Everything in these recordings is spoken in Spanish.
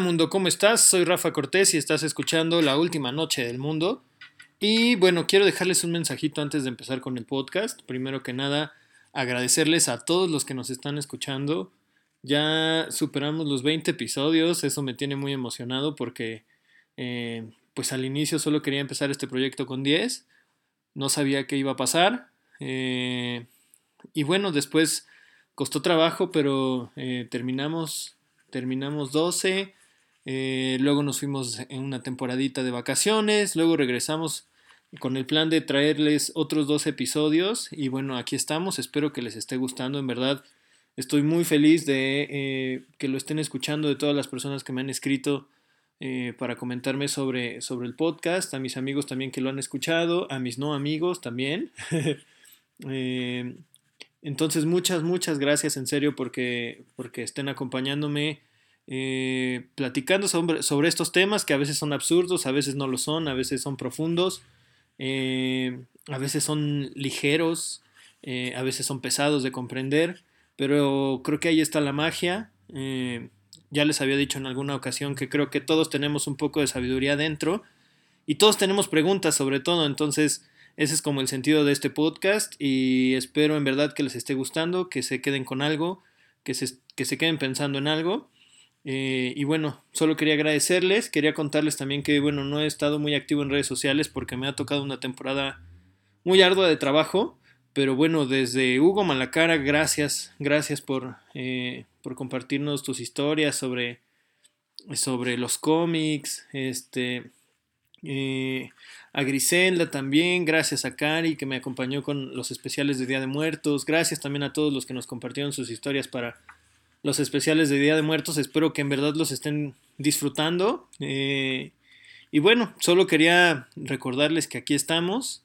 mundo, ¿cómo estás? Soy Rafa Cortés y estás escuchando La Última Noche del Mundo. Y bueno, quiero dejarles un mensajito antes de empezar con el podcast. Primero que nada, agradecerles a todos los que nos están escuchando. Ya superamos los 20 episodios, eso me tiene muy emocionado porque eh, pues al inicio solo quería empezar este proyecto con 10, no sabía qué iba a pasar. Eh, y bueno, después costó trabajo, pero eh, terminamos, terminamos 12 eh, luego nos fuimos en una temporadita de vacaciones, luego regresamos con el plan de traerles otros dos episodios y bueno, aquí estamos, espero que les esté gustando, en verdad estoy muy feliz de eh, que lo estén escuchando, de todas las personas que me han escrito eh, para comentarme sobre, sobre el podcast, a mis amigos también que lo han escuchado, a mis no amigos también. entonces muchas, muchas gracias en serio porque, porque estén acompañándome eh, platicando sobre, estos temas que a veces son absurdos, a veces no lo son, a veces son profundos, eh, a veces son ligeros, eh, a veces son pesados de comprender, pero creo que ahí está la magia. ya les había dicho en alguna ocasión que creo que todos tenemos un poco de sabiduría dentro y todos tenemos preguntas sobre todo, entonces ese es como el sentido de este podcast y espero en verdad que les esté gustando, que se queden con algo, que se, que se queden pensando en algo. Eh, y bueno, solo quería agradecerles, quería contarles también que bueno, no he estado muy activo en redes sociales porque me ha tocado una temporada muy ardua de trabajo, pero bueno, desde Hugo Malacara, gracias, gracias por, eh, por compartirnos tus historias sobre, sobre los cómics, este, eh, a Griselda también, gracias a Cari que me acompañó con los especiales de Día de Muertos, gracias también a todos los que nos compartieron sus historias para los especiales de Día de Muertos. Espero que en verdad los estén disfrutando. Eh, y bueno, solo quería recordarles que aquí estamos,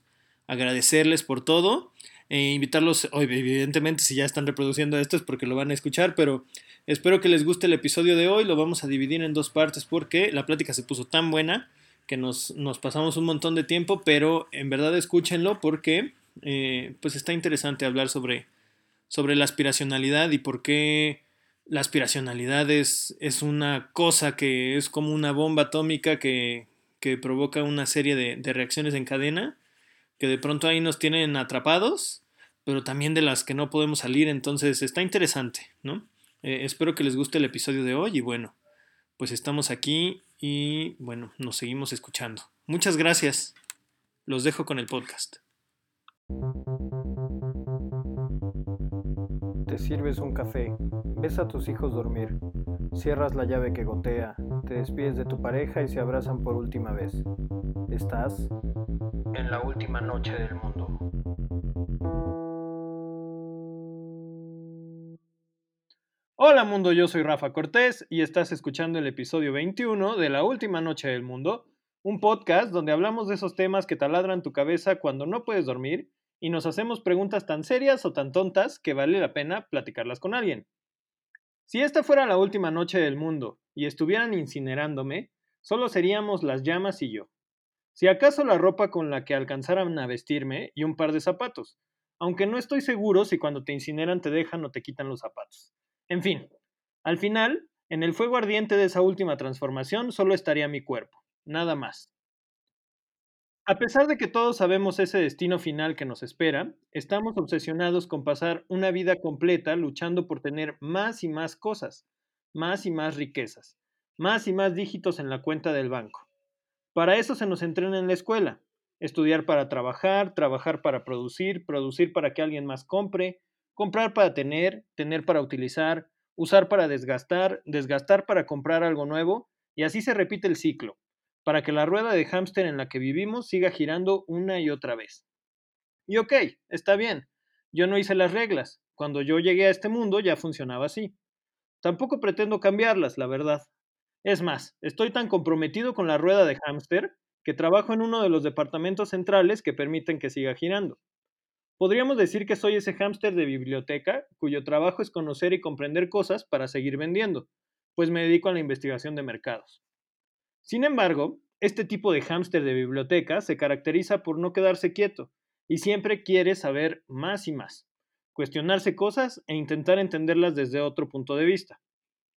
agradecerles por todo, e invitarlos, evidentemente si ya están reproduciendo esto es porque lo van a escuchar, pero espero que les guste el episodio de hoy, lo vamos a dividir en dos partes porque la plática se puso tan buena que nos, nos pasamos un montón de tiempo, pero en verdad escúchenlo porque eh, pues está interesante hablar sobre, sobre la aspiracionalidad y por qué la aspiracionalidad es, una cosa que es como una bomba atómica que, provoca una serie de, reacciones en cadena, que de pronto ahí nos tienen atrapados, pero también de las que no podemos salir, entonces está interesante, ¿no? Eh, espero que les guste el episodio de hoy y bueno, pues estamos aquí y bueno, nos seguimos escuchando. Muchas gracias. Los dejo con el podcast. Te sirves un café Ves a tus hijos dormir, cierras la llave que gotea, te despides de tu pareja y se abrazan por última vez. Estás en la última noche del mundo. Hola mundo, yo soy Rafa Cortés y estás escuchando el episodio 21 de La Última Noche del Mundo, un podcast donde hablamos de esos temas que taladran tu cabeza cuando no puedes dormir y nos hacemos preguntas tan serias o tan tontas que vale la pena platicarlas con alguien. Si esta fuera la última noche del mundo y estuvieran incinerándome, solo seríamos las llamas y yo. Si acaso la ropa con la que alcanzaran a vestirme y un par de zapatos, aunque no estoy seguro si cuando te incineran te dejan o te quitan los zapatos. En fin, al final, en el fuego ardiente de esa última transformación solo estaría mi cuerpo, nada más. A pesar de que todos sabemos ese destino final que nos espera, estamos obsesionados con pasar una vida completa luchando por tener más y más cosas, más y más riquezas, más y más dígitos en la cuenta del banco. Para eso se nos entrena en la escuela. Estudiar para trabajar, trabajar para producir, producir para que alguien más compre, comprar para tener, tener para utilizar, usar para desgastar, desgastar para comprar algo nuevo, y así se repite el ciclo para que la rueda de hámster en la que vivimos siga girando una y otra vez. Y ok, está bien, yo no hice las reglas, cuando yo llegué a este mundo ya funcionaba así. Tampoco pretendo cambiarlas, la verdad. Es más, estoy tan comprometido con la rueda de hámster que trabajo en uno de los departamentos centrales que permiten que siga girando. Podríamos decir que soy ese hámster de biblioteca cuyo trabajo es conocer y comprender cosas para seguir vendiendo, pues me dedico a la investigación de mercados. Sin embargo, este tipo de hámster de biblioteca se caracteriza por no quedarse quieto y siempre quiere saber más y más, cuestionarse cosas e intentar entenderlas desde otro punto de vista.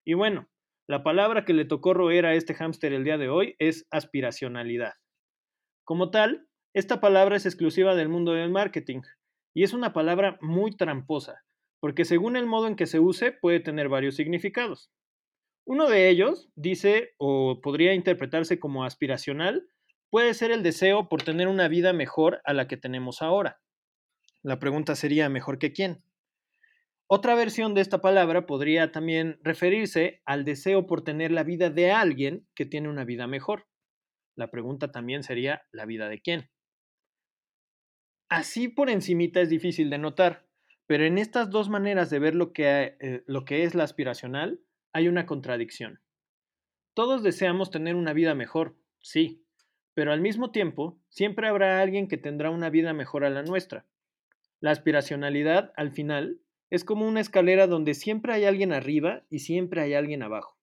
Y bueno, La palabra que le tocó roer a este hámster el día de hoy es aspiracionalidad. Como tal, esta palabra es exclusiva del mundo del marketing y es una palabra muy tramposa, porque según el modo en que se use puede tener varios significados. Uno de ellos dice o podría interpretarse como aspiracional, puede ser el deseo por tener una vida mejor a la que tenemos ahora. La pregunta sería, ¿mejor que quién? Otra versión de esta palabra podría también referirse al deseo por tener la vida de alguien que tiene una vida mejor. La pregunta también sería, ¿la vida de quién? Así por encimita es difícil de notar, pero en estas dos maneras de ver lo que, eh, lo que es la aspiracional hay una contradicción. Todos deseamos tener una vida mejor, sí, pero al mismo tiempo siempre habrá alguien que tendrá una vida mejor a la nuestra. La aspiracionalidad, al final, es como una escalera donde siempre hay alguien arriba y siempre hay alguien abajo.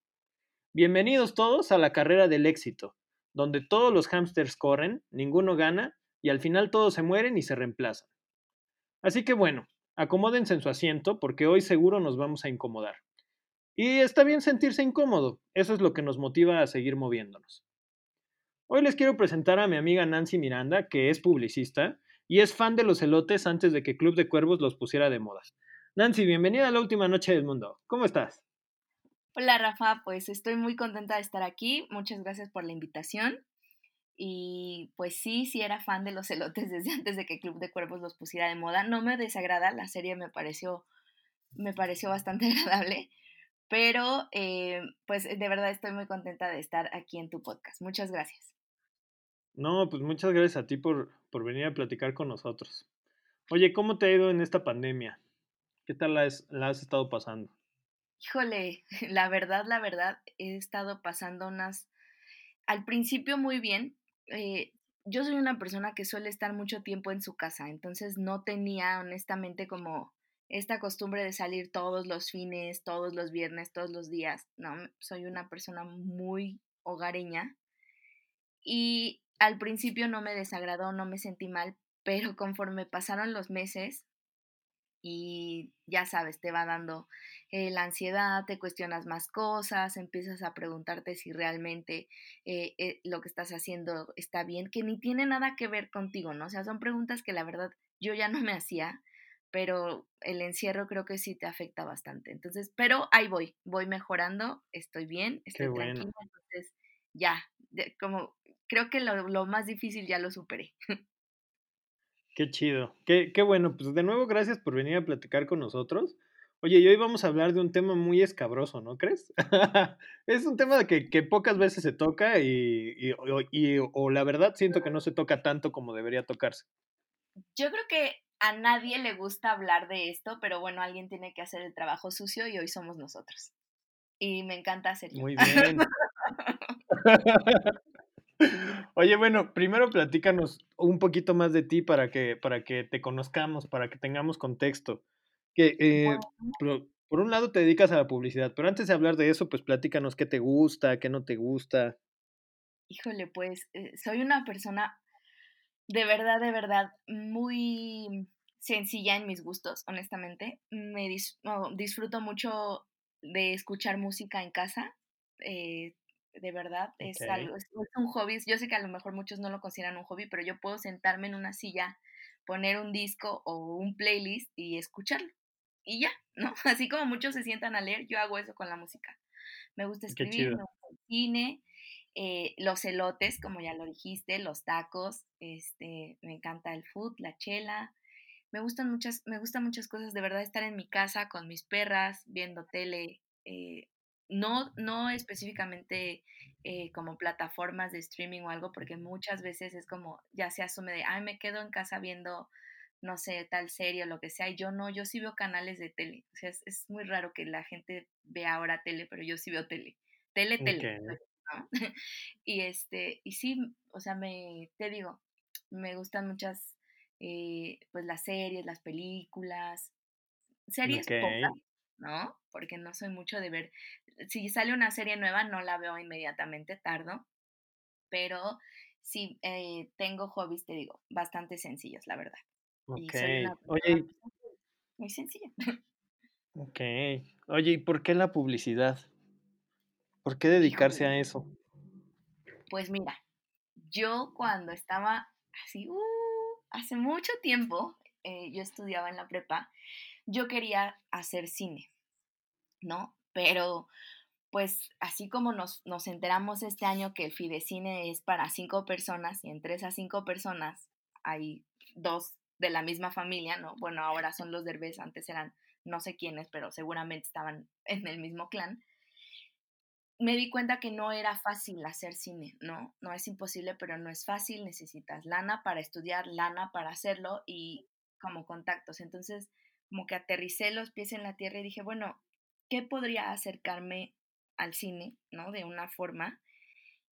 Bienvenidos todos a la carrera del éxito, donde todos los hámsters corren, ninguno gana y al final todos se mueren y se reemplazan. Así que bueno, acomódense en su asiento porque hoy seguro nos vamos a incomodar. Y está bien sentirse incómodo, eso es lo que nos motiva a seguir moviéndonos. Hoy les quiero presentar a mi amiga Nancy Miranda, que es publicista y es fan de los elotes antes de que Club de Cuervos los pusiera de moda. Nancy, bienvenida a la última noche del mundo. ¿Cómo estás? Hola Rafa, pues estoy muy contenta de estar aquí. Muchas gracias por la invitación. Y pues sí, sí era fan de los elotes desde antes de que Club de Cuervos los pusiera de moda. No me desagrada, la serie me pareció, me pareció bastante agradable. Pero eh, pues de verdad estoy muy contenta de estar aquí en tu podcast. Muchas gracias. No, pues muchas gracias a ti por, por venir a platicar con nosotros. Oye, ¿cómo te ha ido en esta pandemia? ¿Qué tal la, has estado pasando? Híjole, la verdad, la verdad, he estado pasando unas... Al principio muy bien. Eh, yo soy una persona que suele estar mucho tiempo en su casa, entonces no tenía honestamente como esta costumbre de salir todos los fines, todos los viernes, todos los días. No, soy una persona muy hogareña. Y al principio no me desagradó, no me sentí mal, pero conforme pasaron los meses, y ya sabes, te va dando eh, la ansiedad, te cuestionas más cosas, empiezas a preguntarte si realmente eh, eh, lo que estás haciendo está bien, que ni tiene nada que ver contigo, ¿no? O sea, son preguntas que la verdad yo ya no me hacía, pero el encierro creo que sí te afecta bastante. Entonces, pero ahí voy, voy mejorando, estoy bien, estoy tranquila, entonces ya, como creo que lo, lo más difícil ya lo superé. Qué chido. Qué, qué bueno. Pues de nuevo, gracias por venir a platicar con nosotros. Oye, y hoy vamos a hablar de un tema muy escabroso, ¿no crees? es un tema que, que, pocas veces se toca y, y, y, o la verdad siento que no se toca tanto como debería tocarse. Yo creo que a nadie le gusta hablar de esto, pero bueno, alguien tiene que hacer el trabajo sucio y hoy somos nosotros. Y me encanta hacerlo. Muy bien. Oye, bueno, primero platícanos un poquito más de ti para que, para que te conozcamos, para que tengamos contexto. Que, eh, por, un lado te dedicas a la publicidad, pero antes de hablar de eso, pues platícanos qué te gusta, qué no te gusta. Híjole, pues eh, soy una persona de verdad, de verdad, muy sencilla en mis gustos, honestamente. Me disfruto mucho de escuchar música en casa. Eh, de verdad, es algo, es, un hobby. Yo sé que a lo mejor muchos no lo consideran un hobby, pero yo puedo sentarme en una silla, poner un disco o un playlist y escucharlo. Y ya, ¿no? Así como muchos se sientan a leer, yo hago eso con la música. Me gusta escribir, me gusta el cine, eh, los elotes, como ya lo dijiste, los tacos, este, me encanta el food, la chela. Me gustan muchas, me gustan muchas cosas, de verdad, estar en mi casa con mis perras, viendo tele, eh, no, no específicamente eh, como plataformas de streaming o algo, porque muchas veces es como, ya se asume de, ay, me quedo en casa viendo, no sé, tal serie o lo que sea, y yo no, yo sí veo canales de tele. O sea, es, muy raro que la gente vea ahora tele, pero yo sí veo tele. Tele, tele. y este, y sí, o sea, me, te digo, me gustan muchas, eh, pues las series, las películas, series pocas, ¿no? Porque no soy mucho de ver, si sale una serie nueva no la veo inmediatamente, tardo, pero sí eh, tengo hobbies, te digo, bastante sencillos, la verdad. Ok, oye. Muy sencilla. Ok, oye, ¿y por qué la publicidad? ¿Por qué dedicarse a eso? Pues mira, yo cuando estaba así, uh, hace mucho tiempo, eh, yo estudiaba en la prepa, yo quería hacer cine, ¿no? Pero pues así como nos, nos enteramos este año que el Fidecine es para cinco personas y entre esas cinco personas hay dos de la misma familia, ¿no? Bueno, ahora son los derbés, antes eran no sé quiénes, pero seguramente estaban en el mismo clan. Me di cuenta que no era fácil hacer cine, ¿no? No es imposible, pero no es fácil. Necesitas lana para estudiar, lana para hacerlo y como contactos. Entonces, como que aterricé los pies en la tierra y dije, bueno, ¿qué podría acercarme al cine, ¿no? De una forma.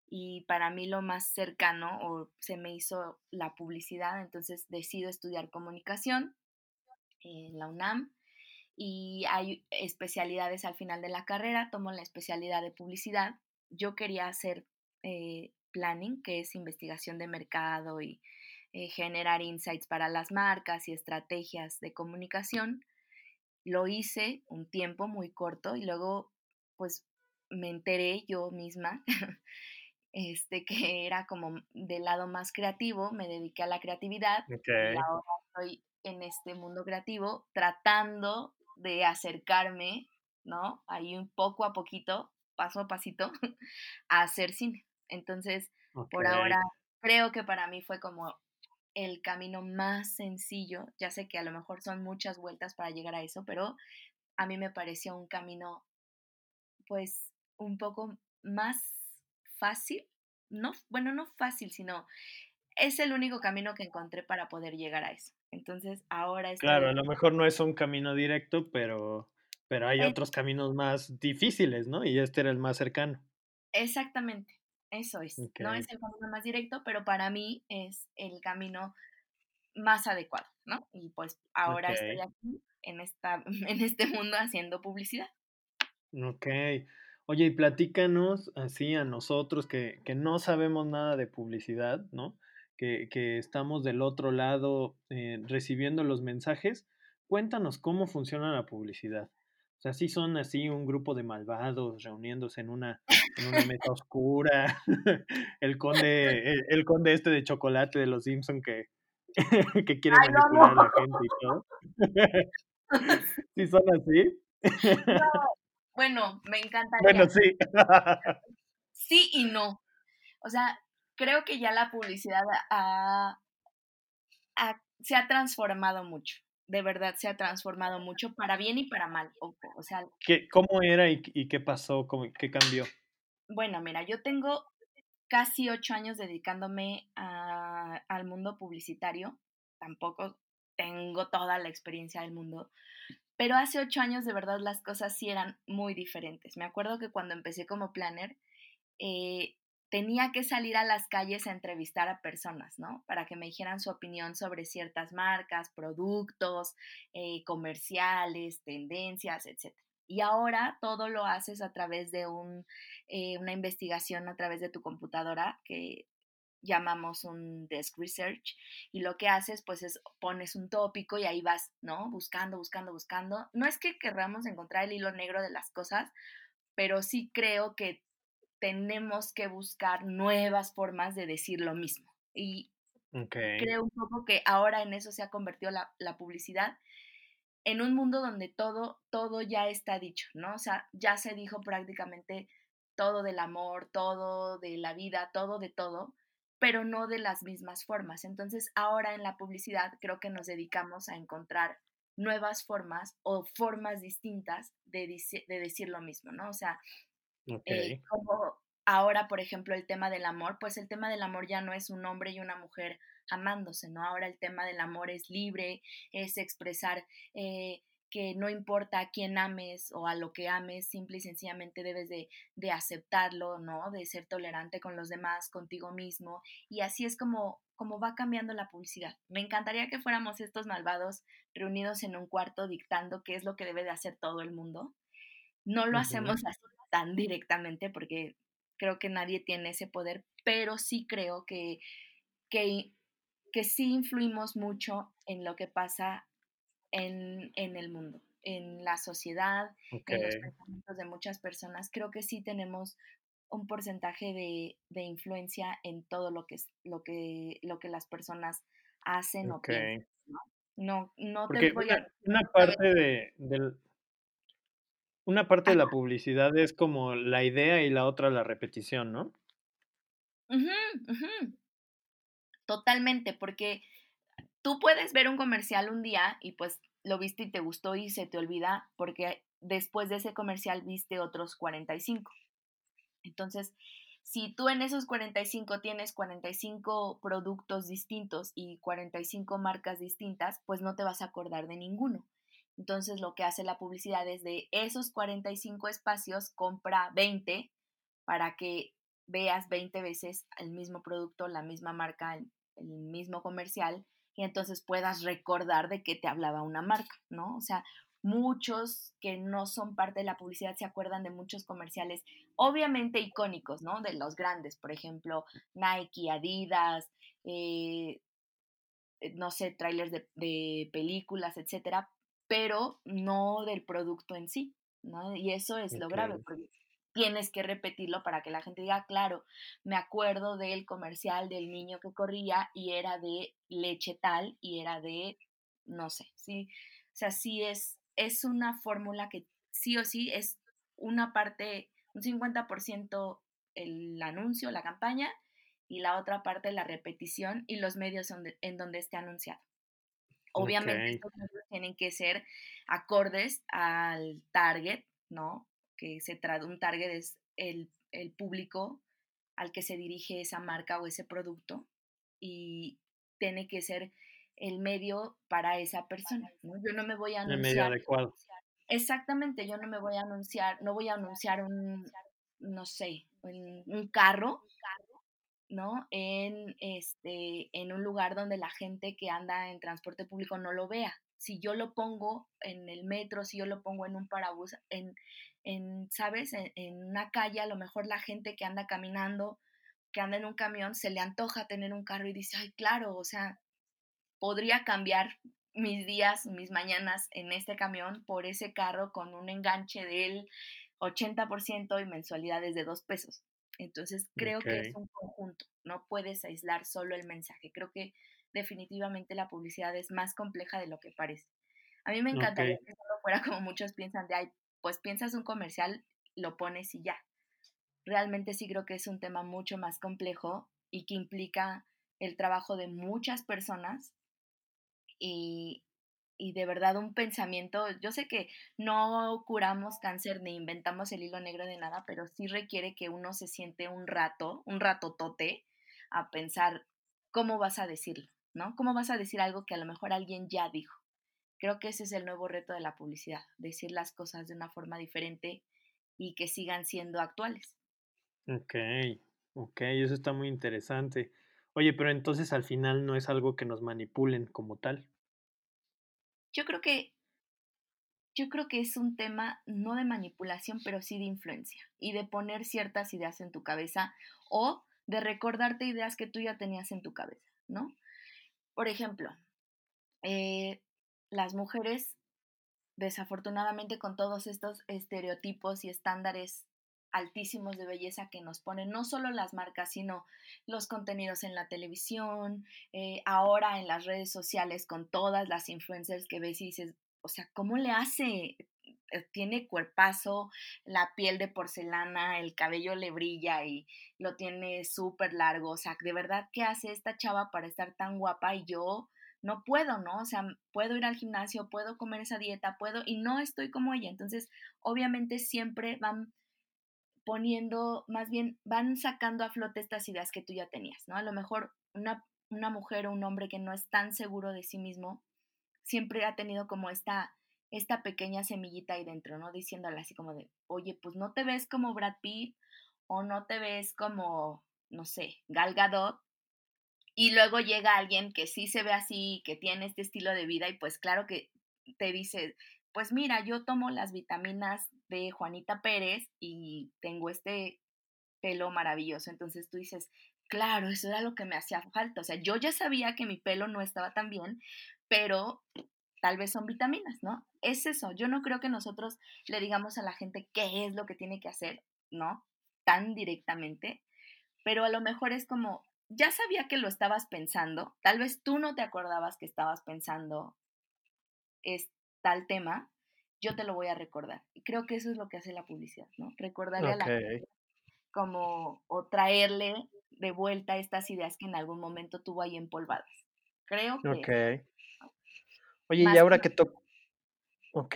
Y para mí lo más cercano o se me hizo la publicidad, entonces decido estudiar comunicación en la UNAM y hay especialidades al final de la carrera, tomo la especialidad de publicidad. Yo quería hacer eh, planning, que es investigación de mercado y eh, generar insights para las marcas y estrategias de comunicación. Lo hice un tiempo muy corto y luego pues me enteré yo misma este, que era como del lado más creativo, me dediqué a la creatividad y ahora estoy en este mundo creativo tratando de acercarme, ¿no? Ahí un poco a poquito, paso a pasito, a hacer cine. Entonces, por ahora, creo que para mí fue como el camino más sencillo. Ya sé que a lo mejor son muchas vueltas para llegar a eso, pero a mí me pareció un camino, pues, un poco más fácil, no, bueno, no fácil, sino es el único camino que encontré para poder llegar a eso. Entonces, ahora es Claro, a lo mejor no es un camino directo, pero, pero hay otros caminos más difíciles, ¿no? Y este era el más cercano. Exactamente, eso es. No es el camino más directo, pero para mí es el camino más adecuado, ¿no? Y pues ahora estoy aquí en, esta, en este mundo haciendo publicidad. Ok. Oye, y platícanos así a nosotros que, no sabemos nada de publicidad, ¿no? Que, estamos del otro lado eh, recibiendo los mensajes. Cuéntanos cómo funciona la publicidad. O sea, si son así un grupo de malvados reuniéndose en una, en una mesa oscura. el conde, el, conde este de chocolate de los Simpson que, que quiere manipular a la gente y todo. ¿Sí son así? Bueno, me encantaría. Bueno, sí. sí y no. O sea, creo que ya la publicidad se ha transformado mucho. De verdad, se ha transformado mucho para bien y para mal. O, sea, ¿Qué, ¿Cómo era y, qué pasó? ¿Qué cambió? Bueno, mira, yo tengo casi ocho años dedicándome al mundo publicitario. Tampoco tengo toda la experiencia del mundo, pero hace ocho años de verdad las cosas sí eran muy diferentes. Me acuerdo que cuando empecé como planner, eh, tenía que salir a las calles a entrevistar a personas, ¿no? Para que me dijeran su opinión sobre ciertas marcas, productos, eh, comerciales, tendencias, etc. Y ahora todo lo haces a través de un, eh, una investigación a través de tu computadora que llamamos un desk research y lo que haces pues es pones un tópico y ahí vas, ¿no? Buscando, buscando, buscando. No es que querramos encontrar el hilo negro de las cosas, pero sí creo que tenemos que buscar nuevas formas de decir lo mismo. Y creo un poco que ahora en eso se ha convertido la, la publicidad en un mundo donde todo, todo ya está dicho, ¿no? O sea, ya se dijo prácticamente todo del amor, todo de la vida, todo de todo pero no de las mismas formas. Entonces, ahora en la publicidad creo que nos dedicamos a encontrar nuevas formas o formas distintas de, decir lo mismo, ¿no? O sea, eh, como ahora, por ejemplo, el tema del amor, pues el tema del amor ya no es un hombre y una mujer amándose, ¿no? Ahora el tema del amor es libre, es expresar eh, que no importa a quién ames o a lo que ames, simple y sencillamente debes de, de, aceptarlo, ¿no? De ser tolerante con los demás, contigo mismo. Y así es como, como va cambiando la publicidad. Me encantaría que fuéramos estos malvados reunidos en un cuarto dictando qué es lo que debe de hacer todo el mundo. No lo hacemos así tan directamente porque creo que nadie tiene ese poder, pero sí creo que, que, que sí influimos mucho en lo que pasa en, el mundo. en la sociedad, en los pensamientos de muchas personas. Creo que sí tenemos un porcentaje de, de influencia en todo lo que, lo que, lo que las personas hacen o piensan. No, no, te voy a... Una parte de, del, una parte de la publicidad es como la idea y la otra la repetición, ¿no? Totalmente, porque tú puedes ver un comercial un día y pues lo viste y te gustó y se te olvida porque después de ese comercial viste otros 45. Entonces, si tú en esos 45 tienes 45 productos distintos y 45 marcas distintas, pues no te vas a acordar de ninguno. Entonces, lo que hace la publicidad es de esos 45 espacios, compra 20 para que veas 20 veces el mismo producto, la misma marca, el, mismo comercial y entonces puedas recordar de qué te hablaba una marca, ¿no? O sea, muchos que no son parte de la publicidad se acuerdan de muchos comerciales, obviamente icónicos, ¿no? De los grandes, por ejemplo, Nike, Adidas, eh, eh, no sé, trailers de, películas, etcétera, pero no del producto en sí, ¿no? Y eso es lo grave, porque tienes que repetirlo para que la gente diga, claro, me acuerdo del comercial del niño que corría y era de leche tal y era de, no sé, sí, o sea, sí es es una fórmula que sí o sí es una parte, un 50% el anuncio, la campaña, y la otra parte la repetición y los medios en donde esté anunciado. Obviamente tienen que ser acordes al target, ¿no? Que se trata, un target es el, el público al que se dirige esa marca o ese producto y tiene que ser el medio para esa persona. ¿no? Yo no me voy a anunciar. El medio adecuado. Exactamente, yo no me voy a anunciar, no voy a anunciar un, no sé, un, carro, ¿no? En, este, en un lugar donde la gente que anda en transporte público no lo vea. Si yo lo pongo en el metro, si yo lo pongo en un parabús, en, en ¿sabes? En, en una calle, a lo mejor la gente que anda caminando, que anda en un camión, se le antoja tener un carro y dice, ay, claro, o sea, podría cambiar mis días, mis mañanas en este camión por ese carro con un enganche del 80% y mensualidades de dos pesos. Entonces creo que es un conjunto, no puedes aislar solo el mensaje. Creo que definitivamente la publicidad es más compleja de lo que parece. A mí me encantaría que solo fuera como muchos piensan de, ay, pues piensas un comercial, lo pones y ya. Realmente sí creo que es un tema mucho más complejo y que implica el trabajo de muchas personas y, de verdad un pensamiento, yo sé que no curamos cáncer ni inventamos el hilo negro de nada, pero sí requiere que uno se siente un rato, un ratotote, a pensar cómo vas a decirlo, ¿no? ¿Cómo vas a decir algo que a lo mejor alguien ya dijo? Creo que ese es el nuevo reto de la publicidad, decir las cosas de una forma diferente y que sigan siendo actuales. Ok, ok, eso está muy interesante. Oye, pero entonces al final no es algo que nos manipulen como tal. Yo creo que yo creo que es un tema no de manipulación, pero sí de influencia y de poner ciertas ideas en tu cabeza o de recordarte ideas que tú ya tenías en tu cabeza, ¿no? Por ejemplo, eh, las mujeres, desafortunadamente con todos estos estereotipos y estándares altísimos de belleza que nos ponen no solo las marcas, sino los contenidos en la televisión, eh, ahora en las redes sociales con todas las influencers que ves y dices, o sea, ¿cómo le hace? Eh, tiene cuerpazo, la piel de porcelana, el cabello le brilla y lo tiene súper largo, o sea, de verdad, ¿qué hace esta chava para estar tan guapa y yo? no puedo, ¿no? O sea, puedo ir al gimnasio, puedo comer esa dieta, puedo y no estoy como ella. Entonces, obviamente siempre van poniendo, más bien van sacando a flote estas ideas que tú ya tenías, ¿no? A lo mejor una, una mujer o un hombre que no es tan seguro de sí mismo siempre ha tenido como esta, esta pequeña semillita ahí dentro, ¿no? Diciéndole así como de, oye, pues no te ves como Brad Pitt o no te ves como, no sé, Gal Gadot. Y luego llega alguien que sí se ve así, que tiene este estilo de vida y pues claro que te dice, pues mira, yo tomo las vitaminas de Juanita Pérez y tengo este pelo maravilloso. Entonces tú dices, claro, eso era lo que me hacía falta. O sea, yo ya sabía que mi pelo no estaba tan bien, pero tal vez son vitaminas, ¿no? Es eso, yo no creo que nosotros le digamos a la gente qué es lo que tiene que hacer, ¿no? Tan directamente, pero a lo mejor es como, ya sabía que lo estabas pensando, tal vez tú no te acordabas que estabas pensando es tal tema, yo te lo voy a recordar. Y creo que eso es lo que hace la publicidad, ¿no? Recordarle a la gente como, o traerle de vuelta estas ideas que en algún momento tuvo ahí empolvadas. Creo que... Oye, y ahora que, to Ok.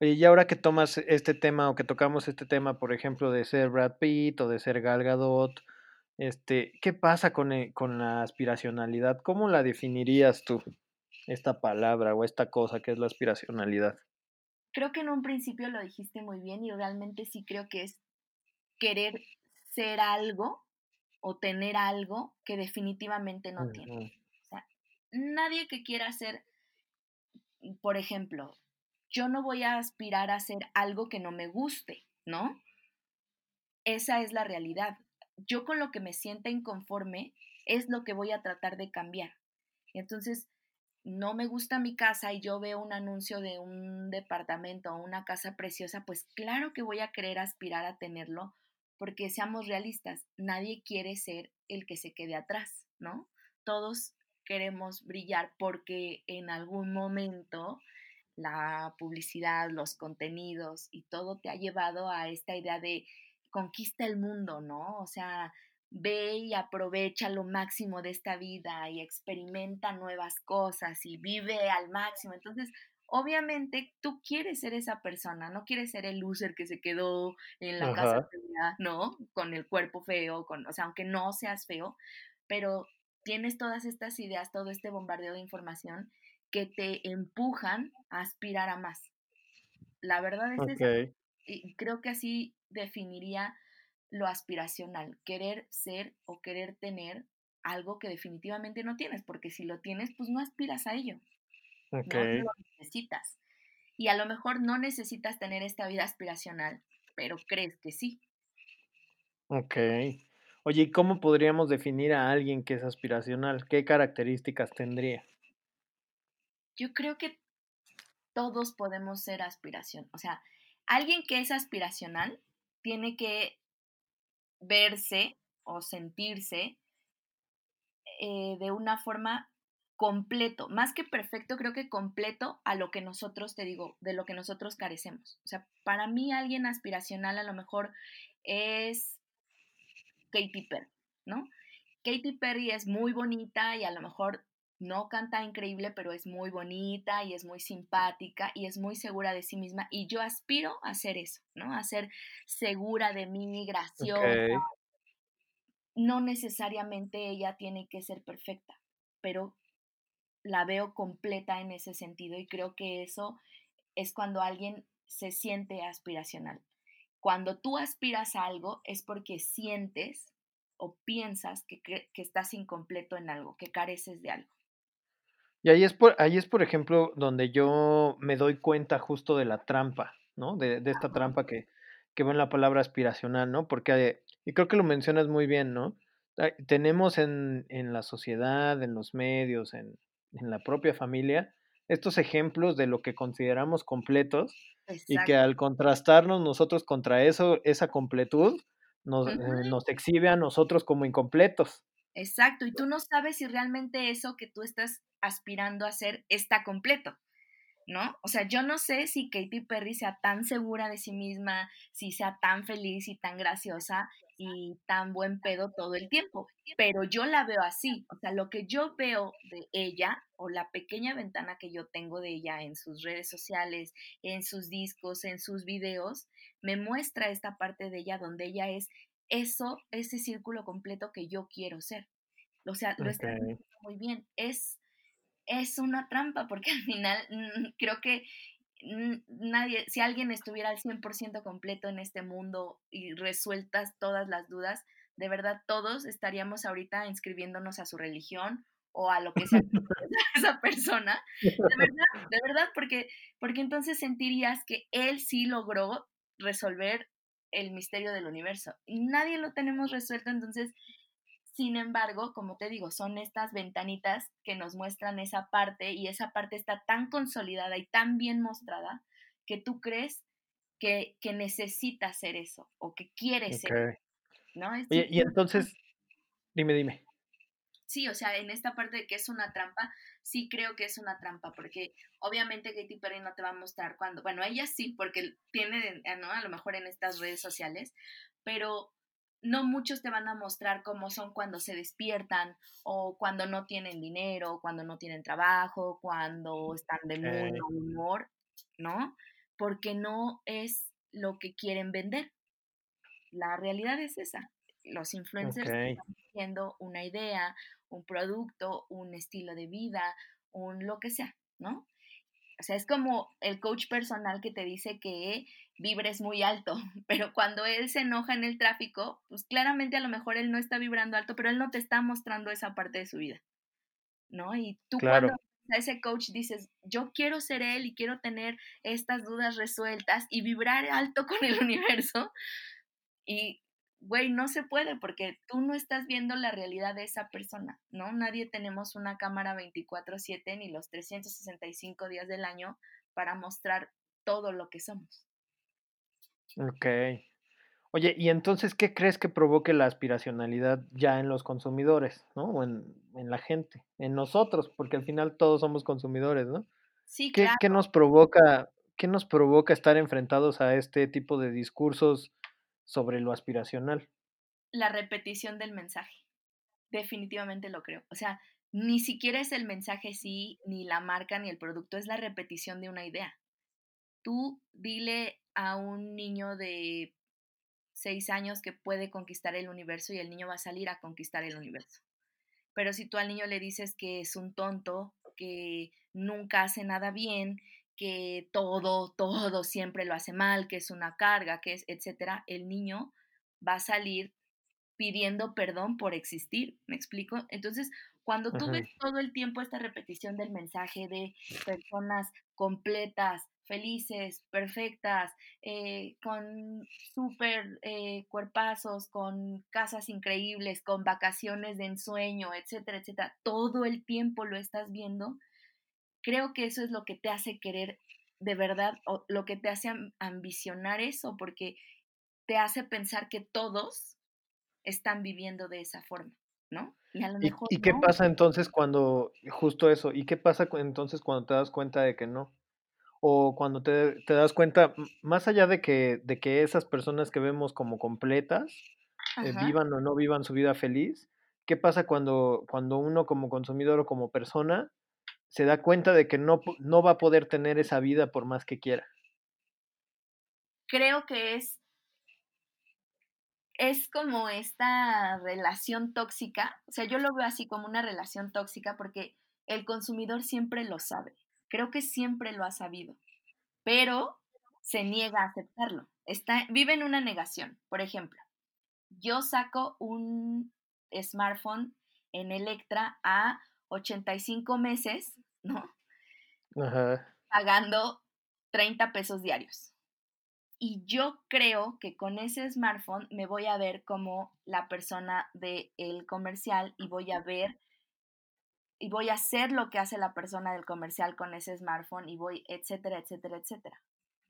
Oye, y ahora que tomas este tema o que tocamos este tema, por ejemplo, de ser Brad Pitt o de ser Gal Gadot, este, ¿qué pasa con, eh, con la aspiracionalidad? ¿Cómo la definirías tú, esta palabra o esta cosa que es la aspiracionalidad? Creo que en un principio lo dijiste muy bien y realmente sí creo que es querer ser algo o tener algo que definitivamente no tiene. O sea, nadie que quiera ser, por ejemplo, yo no voy a aspirar a hacer algo que no me guste, ¿no? Esa es la realidad. Yo con lo que me sienta inconforme es lo que voy a tratar de cambiar. Entonces, no me gusta mi casa y yo veo un anuncio de un departamento o una casa preciosa, pues claro que voy a querer aspirar a tenerlo porque seamos realistas, nadie quiere ser el que se quede atrás, ¿no? Todos queremos brillar porque en algún momento la publicidad, los contenidos y todo te ha llevado a esta idea de conquista el mundo, ¿no? O sea, ve y aprovecha lo máximo de esta vida y experimenta nuevas cosas y vive al máximo. Entonces, obviamente tú quieres ser esa persona, no quieres ser el loser que se quedó en la casa fea, ¿no? Con el cuerpo feo, con, o sea, aunque no seas feo, pero tienes todas estas ideas, todo este bombardeo de información que te empujan a aspirar a más. La verdad es que y creo que así definiría lo aspiracional, querer ser o querer tener algo que definitivamente no tienes, porque si lo tienes, pues no aspiras a ello. No lo necesitas. Y a lo mejor no necesitas tener esta vida aspiracional, pero crees que sí. Ok. Oye, ¿y cómo podríamos definir a alguien que es aspiracional? ¿Qué características tendría? Yo creo que todos podemos ser aspiración. O sea, alguien que es aspiracional tiene que verse o sentirse eh, de una forma completo, más que perfecto, creo que completo a lo que nosotros, te digo, de lo que nosotros carecemos. O sea, para mí alguien aspiracional a lo mejor es Katy Perry, ¿no? Katy Perry es muy bonita y a lo mejor no canta increíble, pero es muy bonita y es muy simpática y es muy segura de sí misma y yo aspiro a ser eso, ¿no? A ser segura de mí, graciosa. No necesariamente ella tiene que ser perfecta, pero la veo completa en ese sentido y creo que eso es cuando alguien se siente aspiracional. Cuando tú aspiras a algo es porque sientes o piensas que, estás incompleto en algo, que careces de algo. Y ahí es, por, ahí es, por ejemplo, donde yo me doy cuenta justo de la trampa, ¿no? De, esta trampa que, que va en la palabra aspiracional, ¿no? Porque, y creo que lo mencionas muy bien, ¿no? Tenemos en, en la sociedad, en los medios, en, en la propia familia, estos ejemplos de lo que consideramos completos y que al contrastarnos nosotros contra eso, esa completud, nos, eh, nos exhibe a nosotros como incompletos. Exacto, y tú no sabes si realmente eso que tú estás aspirando a hacer está completo. ¿No? O sea, yo no sé si Katy Perry sea tan segura de sí misma, si sea tan feliz y tan graciosa y tan buen pedo todo el tiempo, pero yo la veo así, o sea, lo que yo veo de ella o la pequeña ventana que yo tengo de ella en sus redes sociales, en sus discos, en sus videos, me muestra esta parte de ella donde ella es eso, ese círculo completo que yo quiero ser. O sea, lo está muy bien. Es es una trampa porque al final mm, creo que nadie, si alguien estuviera al 100% completo en este mundo y resueltas todas las dudas, de verdad todos estaríamos ahorita inscribiéndonos a su religión o a lo que sea esa persona. De verdad, de verdad, porque, porque entonces sentirías que él sí logró resolver el misterio del universo. Y nadie lo tenemos resuelto, entonces Sin embargo, como te digo, son estas ventanitas que nos muestran esa parte y esa parte está tan consolidada y tan bien mostrada que tú crees que, que necesitas ser eso o que quieres ser. ¿no? y entonces, dime, dime. Sí, o sea, en esta parte de que es una trampa, sí creo que es una trampa, porque obviamente Katy Perry no te va a mostrar cuando, bueno, ella sí, porque tiene, ¿no? A lo mejor en estas redes sociales, pero no muchos te van a mostrar cómo son cuando se despiertan o cuando no tienen dinero, cuando no tienen trabajo, cuando están de muy humor, ¿no? Porque no es lo que quieren vender. La realidad es esa. Los influencers están vendiendo una idea, un producto, un estilo de vida, un lo que sea, ¿no? O sea, es como el coach personal que te dice que vibres muy alto, pero cuando él se enoja en el tráfico, pues claramente a lo mejor él no está vibrando alto, pero él no te está mostrando esa parte de su vida, ¿no? Y tú cuando a ese coach dices, yo quiero ser él y quiero tener estas dudas resueltas y vibrar alto con el universo, y güey, no se puede porque tú no estás viendo la realidad de esa persona, ¿no? Nadie tenemos una cámara 24/7 ni los 365 días del año para mostrar todo lo que somos. Ok. Oye, ¿y entonces qué crees que provoque la aspiracionalidad ya en los consumidores, ¿no? O en, la gente, en nosotros, porque al final todos somos consumidores, ¿no? Sí, ¿Qué, claro. ¿qué nos provoca, qué nos provoca estar enfrentados a este tipo de discursos sobre lo aspiracional? La repetición del mensaje. Definitivamente lo creo. O sea, ni siquiera es el mensaje sí, ni la marca, ni el producto, es la repetición de una idea. Tú dile a un niño de seis años que puede conquistar el universo y el niño va a salir a conquistar el universo. Pero si tú al niño le dices que es un tonto, que nunca hace nada bien, que todo, todo siempre lo hace mal, que es una carga, que es, etcétera, el niño va a salir pidiendo perdón por existir, ¿me explico? Entonces, cuando tú ves todo el tiempo esta repetición del mensaje de personas completas, felices, perfectas, eh, con súper eh, cuerpazos, con casas increíbles, con vacaciones de ensueño, etcétera, etcétera, todo el tiempo lo estás viendo, creo que eso es lo que te hace querer de verdad, o lo que te hace ambicionar eso, porque te hace pensar que todos están viviendo de esa forma, ¿no? Y, ¿Y, qué pasa entonces cuando, justo eso, y qué pasa entonces cuando te das cuenta de que no? O cuando te, das cuenta, más allá de que, de que esas personas que vemos como completas, eh, vivan o no vivan su vida feliz, ¿qué pasa cuando, cuando uno como consumidor o como persona se da cuenta de que no, no va a poder tener esa vida por más que quiera. Creo que es, es como esta relación tóxica, o sea, yo lo veo así como una relación tóxica porque el consumidor siempre lo sabe, creo que siempre lo ha sabido, pero se niega a aceptarlo, Está, vive en una negación. Por ejemplo, yo saco un smartphone en Electra a 85 meses ¿no? Pagando 30 pesos diarios. Y yo creo que con ese smartphone me voy a ver como la persona del el comercial y voy a ver y voy a hacer lo que hace la persona del comercial con ese smartphone y voy, etcétera, etcétera, etcétera.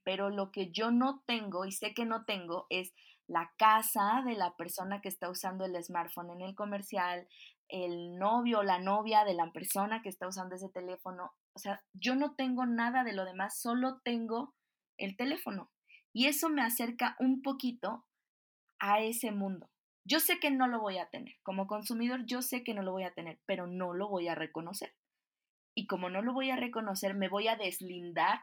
Pero lo que yo no tengo y sé que no tengo es la casa de la persona que está usando el smartphone en el comercial, el novio o la novia de la persona que está usando ese teléfono. O sea, yo no tengo nada de lo demás, solo tengo el teléfono. Y eso me acerca un poquito a ese mundo. Yo sé que no lo voy a tener. Como consumidor, yo sé que no lo voy a tener, pero no lo voy a reconocer. Y como no lo voy a reconocer, me voy a deslindar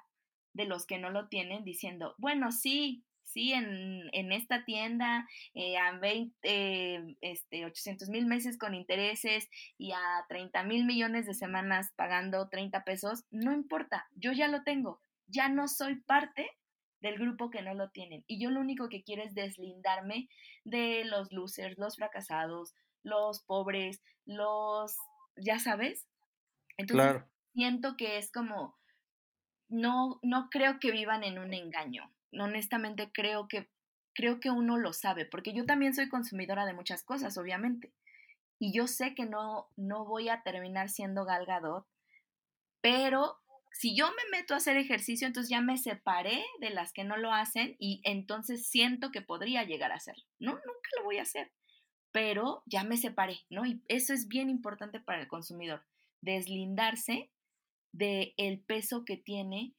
de los que no lo tienen diciendo, bueno, sí, sí, en, en esta tienda eh, a 20, eh, este, 800 mil meses con intereses y a 30 mil millones de semanas pagando 30 pesos, no importa, yo ya lo tengo, ya no soy parte del grupo que no lo tienen. Y yo lo único que quiero es deslindarme de los losers, los fracasados, los pobres, los, ya sabes. Entonces, siento que es como, no, no creo que vivan en un engaño honestamente creo que, creo que uno lo sabe, porque yo también soy consumidora de muchas cosas, obviamente. y yo sé que no, no voy a terminar siendo galgadot, pero si yo me meto a hacer ejercicio, entonces ya me separé de las que no lo hacen y entonces siento que podría llegar a hacerlo. No, nunca lo voy a hacer, pero ya me separé, ¿no? Y eso es bien importante para el consumidor, deslindarse del el peso que tiene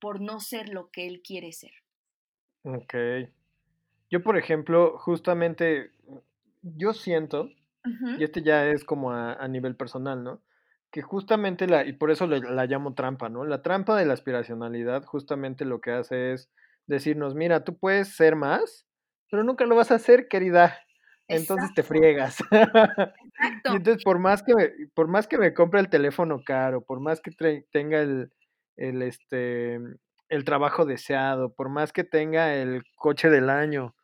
por no ser lo que él quiere ser. Ok. Yo, por ejemplo, justamente, yo siento, y este ya es como a nivel personal, ¿no? que justamente la, y por eso la llamo trampa, ¿no? La trampa de la aspiracionalidad justamente lo que hace es decirnos, mira, tú puedes ser más, pero nunca lo vas a hacer, querida. Entonces te friegas. Exacto. y entonces por más que me, por más que me compre el teléfono caro, por más que tenga el, el, este, el trabajo deseado, por más que tenga el coche del año,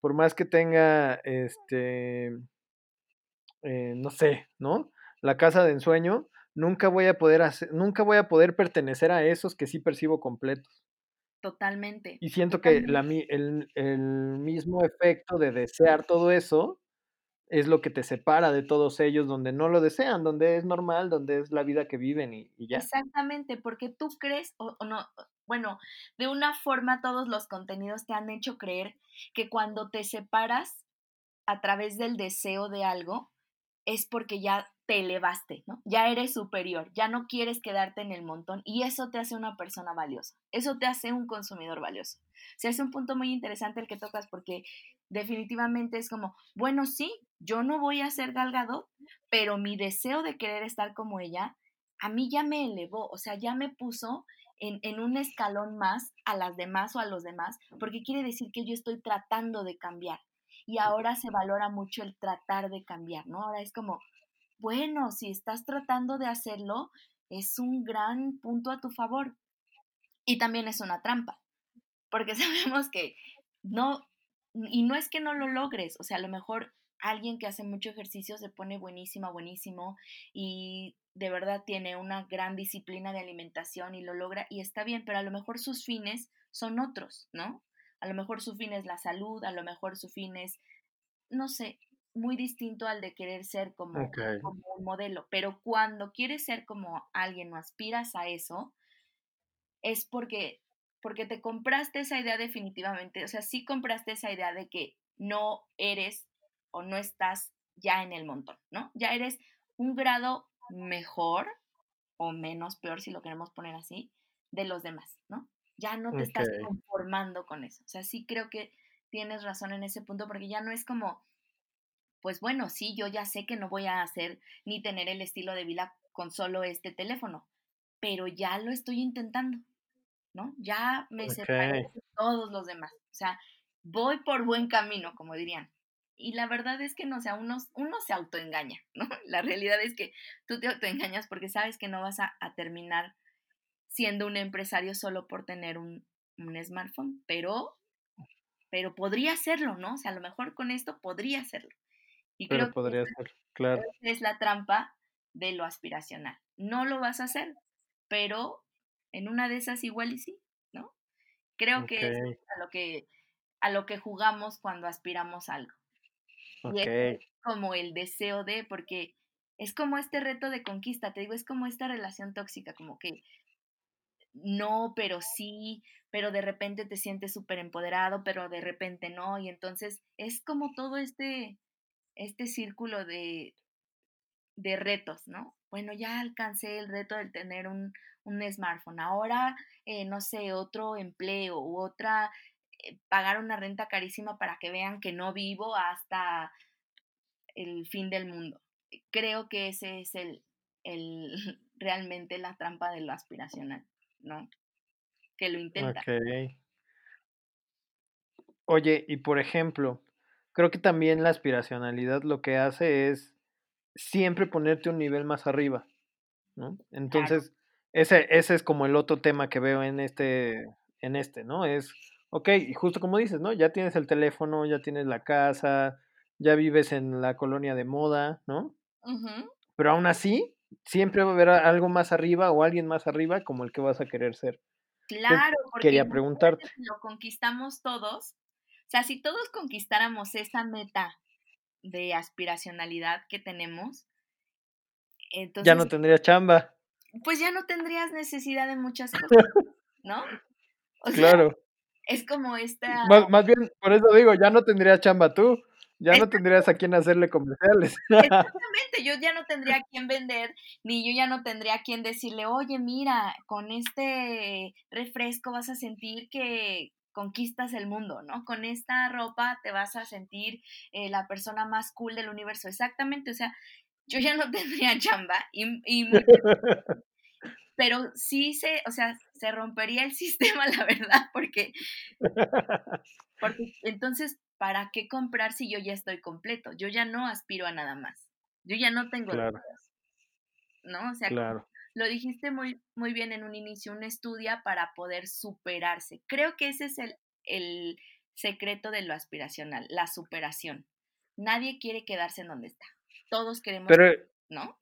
por más que tenga este, eh, no sé, ¿no? La casa de ensueño, nunca voy a poder hacer, nunca voy a poder pertenecer a esos que sí percibo completos. Totalmente. Y siento que la, el, el, mismo efecto de desear todo eso es lo que te separa de todos ellos donde no lo desean, donde es normal, donde es la vida que viven y, ya. Exactamente, porque tú crees, o, o, no, bueno, de una forma todos los contenidos te han hecho creer que cuando te separas a través del deseo de algo, es porque ya te elevaste, ¿no? Ya eres superior, ya no quieres quedarte en el montón y eso te hace una persona valiosa, eso te hace un consumidor valioso. Se hace un punto muy interesante el que tocas porque definitivamente es como, bueno, sí, yo no voy a ser galgado, pero mi deseo de querer estar como ella, a mí ya me elevó, o sea, ya me puso en, en un escalón más a las demás o a los demás, porque quiere decir que yo estoy tratando de cambiar. Y ahora se valora mucho el tratar de cambiar, ¿no? Ahora es como, bueno, si estás tratando de hacerlo, es un gran punto a tu favor. Y también es una trampa, porque sabemos que no, y no es que no lo logres, o sea, a lo mejor alguien que hace mucho ejercicio se pone buenísima, buenísimo y de verdad tiene una gran disciplina de alimentación y lo logra y está bien, pero a lo mejor sus fines son otros, ¿no? A lo mejor su fin es la salud, a lo mejor su fin es, no sé, muy distinto al de querer ser como, un modelo, pero cuando quieres ser como alguien o aspiras a eso, es porque, porque te compraste esa idea definitivamente, o sea, sí compraste esa idea de que no eres o no estás ya en el montón, ¿no? Ya eres un grado mejor o menos peor, si lo queremos poner así, de los demás, ¿no? Ya no te estás conformando con eso. O sea, sí creo que tienes razón en ese punto porque ya no es como, pues bueno, sí, yo ya sé que no voy a hacer ni tener el estilo de vida con solo este teléfono, pero ya lo estoy intentando, ¿no? Ya me separé de todos los demás. O sea, voy por buen camino, como dirían. Y la verdad es que no, o sea, uno, uno se autoengaña, ¿no? La realidad es que tú te autoengañas porque sabes que no vas a, terminar siendo un empresario solo por tener un, un smartphone, pero, pero podría hacerlo, ¿no? O sea, a lo mejor con esto podría hacerlo. Y Pero podría ser, claro. Es la trampa de lo aspiracional. No lo vas a hacer, pero en una de esas igual y sí, ¿no? Creo que es a lo que a lo que jugamos cuando aspiramos a algo. Y es como el deseo de, porque es como este reto de conquista, te digo, es como esta relación tóxica, como que no, pero sí, pero de repente te sientes súper empoderado, pero de repente no, y entonces es como todo este, este círculo de, de retos, ¿no? Bueno, ya alcancé el reto de tener un, smartphone, ahora, eh, no sé, otro empleo u otra, pagar una renta carísima para que vean que no vivo hasta el fin del mundo. Creo que ese es el, el realmente la trampa de lo aspiracional, ¿no? Que lo intenta. Oye, y por ejemplo, creo que también la aspiracionalidad lo que hace es siempre ponerte un nivel más arriba, ¿no? Entonces, ese, ese es como el otro tema que veo en este, en este, ¿no? Es, ok, y justo como dices, ¿no? Ya tienes el teléfono, ya tienes la casa, ya vives en la colonia de moda, ¿no? Pero aún así, siempre va a haber algo más arriba o alguien más arriba como el que vas a querer ser. Claro, porque quería preguntarte. lo conquistamos todos, o sea, si todos conquistáramos esa meta de aspiracionalidad que tenemos. Entonces, ya no tendrías chamba. Pues ya no tendrías necesidad de muchas cosas, ¿no? claro. Es como esta... Más, bien, por eso digo, ya no tendrías chamba tú. Ya no tendrías a quién hacerle comerciales. Exactamente, yo ya no tendría a quién vender, ni yo ya no tendría a quién decirle, oye, mira, con este refresco vas a sentir que conquistas el mundo, ¿no? Con esta ropa te vas a sentir eh, la persona más cool del universo. Exactamente, o sea, yo ya no tendría chamba y, y pero sí se, o sea, se rompería el sistema, la verdad, porque, porque entonces, ¿para qué comprar si yo ya estoy completo? Yo ya no aspiro a nada más. Yo ya no tengo claro. ¿no? O sea, lo dijiste muy, muy bien en un inicio, uno estudia para poder superarse. Creo que ese es el, el secreto de lo aspiracional, la superación. Nadie quiere quedarse en donde está. Todos queremos, ¿no?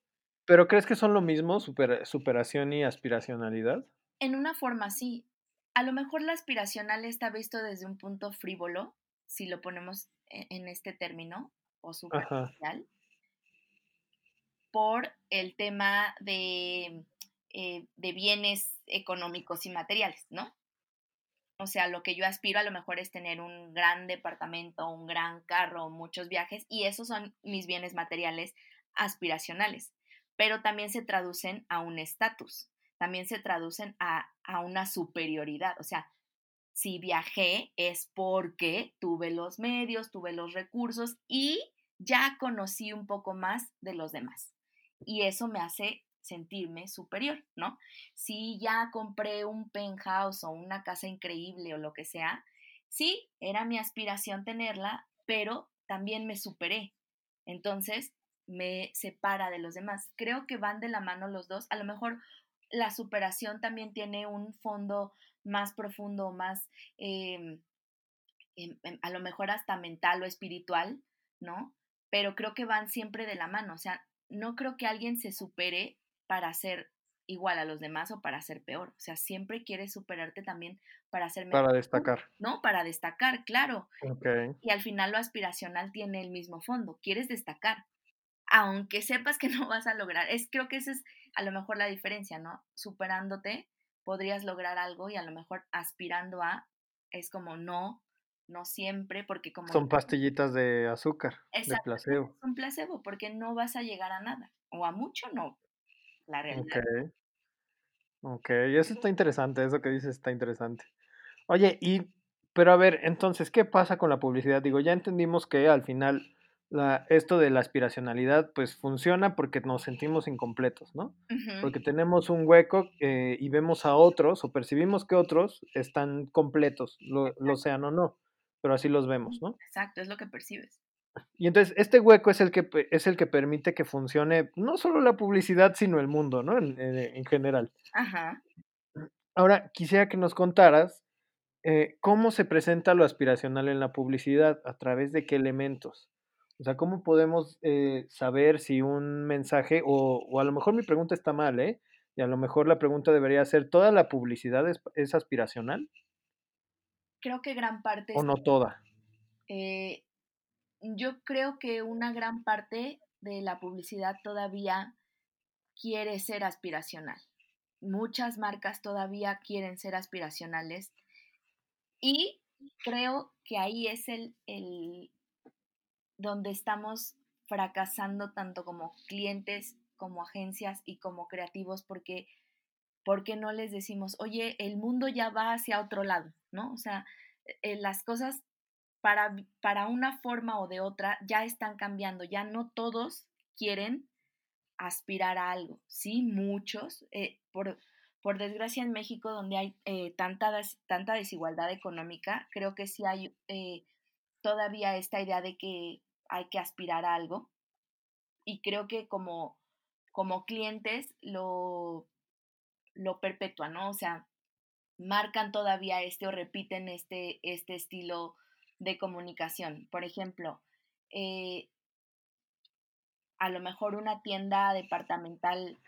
¿Pero crees que son lo mismo, superación y aspiracionalidad? En una forma sí. A lo mejor la aspiracional está visto desde un punto frívolo, si lo ponemos e-, en este término, o superficial, por el tema de, eh, de bienes económicos y materiales, ¿no? O sea, lo que yo aspiro a lo mejor es tener un gran departamento, un gran carro, muchos viajes, y esos son mis bienes materiales aspiracionales pero también se traducen a un estatus, también se traducen a, una superioridad. O sea, si viajé es porque tuve los medios, tuve los recursos y ya conocí un poco más de los demás. Y eso me hace sentirme superior, ¿no? Si ya compré un penthouse o una casa increíble o lo que sea, sí, era mi aspiración tenerla, pero también me superé. Entonces, me separa de los demás. Creo que van de la mano los dos. A lo mejor la superación también tiene un fondo más profundo, más, em, em, em, a lo mejor hasta mental o espiritual, ¿no? Pero creo que van siempre de la mano. O sea, no creo que alguien se supere para ser igual a los demás o para ser peor. O sea, siempre quieres superarte también para ser mejor. Para destacar. No, para destacar, claro. Okay. Y al final lo aspiracional tiene el mismo fondo. Quieres destacar aunque sepas que no vas a lograr. Es, creo que esa es a lo mejor la diferencia, ¿no? Superándote podrías lograr algo y a lo mejor aspirando a es como no, no siempre, porque como... Son pastillitas de azúcar, de placebo. Son placebo, porque no vas a llegar a nada, o a mucho no, la realidad. Ok, ok, eso está interesante, eso que dices está interesante. Oye, y, pero a ver, entonces, ¿qué pasa con la publicidad? Digo, ya entendimos que al final esto de la aspiracionalidad pues funciona porque nos sentimos incompletos, ¿no? Porque tenemos un hueco eh, y vemos a otros o percibimos que otros están completos, lo, sean o no, pero así los vemos, ¿no? Exacto, es lo que percibes. Y entonces este hueco es el que, es el que permite que funcione no solo la publicidad, sino el mundo, ¿no? En, en general. Ajá. Ahora, quisiera que nos contaras eh, cómo se presenta lo aspiracional en la publicidad, a través de qué elementos. O sea, ¿cómo podemos eh, saber si un mensaje, o, a lo mejor mi pregunta está mal, ¿eh? Y a lo mejor la pregunta debería ser, ¿toda la publicidad es, aspiracional? Creo que gran parte... ¿O no toda? Eh, yo creo que una gran parte de la publicidad todavía quiere ser aspiracional. Muchas marcas todavía quieren ser aspiracionales y creo que ahí es el, el, donde estamos fracasando tanto como clientes, como agencias y como creativos porque porque no les decimos, oye, el mundo ya va hacia otro lado, ¿no? O sea, eh, las cosas para, para una forma o de otra ya están cambiando, ya no todos quieren aspirar a algo, sí, muchos, eh, por, por desgracia en México, donde hay eh, tanta, tanta desigualdad económica, creo que sí hay todavía esta idea de que hay que aspirar a algo. Y creo que como, como clientes lo, lo perpetúan, ¿no? O sea, marcan todavía este o repiten este, este estilo de comunicación. Por ejemplo, eh, a lo mejor una tienda departamental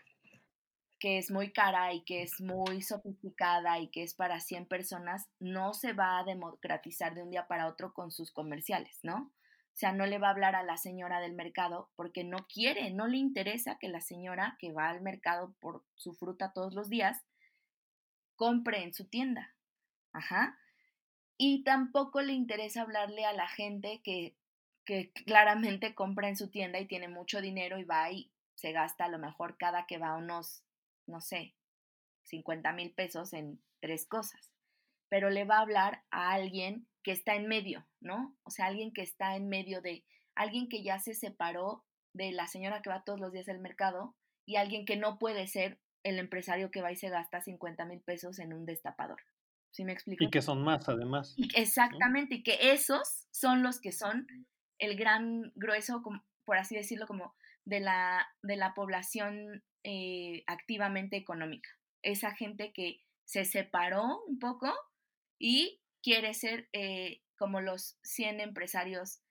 que es muy cara y que es muy sofisticada y que es para 100 personas, no se va a democratizar de un día para otro con sus comerciales, ¿no? O sea, no le va a hablar a la señora del mercado porque no quiere, no le interesa que la señora que va al mercado por su fruta todos los días compre en su tienda. Ajá. Y tampoco le interesa hablarle a la gente que, que claramente compra en su tienda y tiene mucho dinero y va y se gasta a lo mejor cada que va unos, no sé, 50 mil pesos en tres cosas. Pero le va a hablar a alguien que está en medio, ¿no? O sea, alguien que está en medio de, alguien que ya se separó de la señora que va todos los días al mercado y alguien que no puede ser el empresario que va y se gasta 50 mil pesos en un destapador. ¿Sí me explico? Y que son más, además. exactamente, y que esos son los que son el gran grueso, por así decirlo, como de la, de la población eh, activamente económica. Esa gente que se separó un poco y quiere ser eh, como los 100 empresarios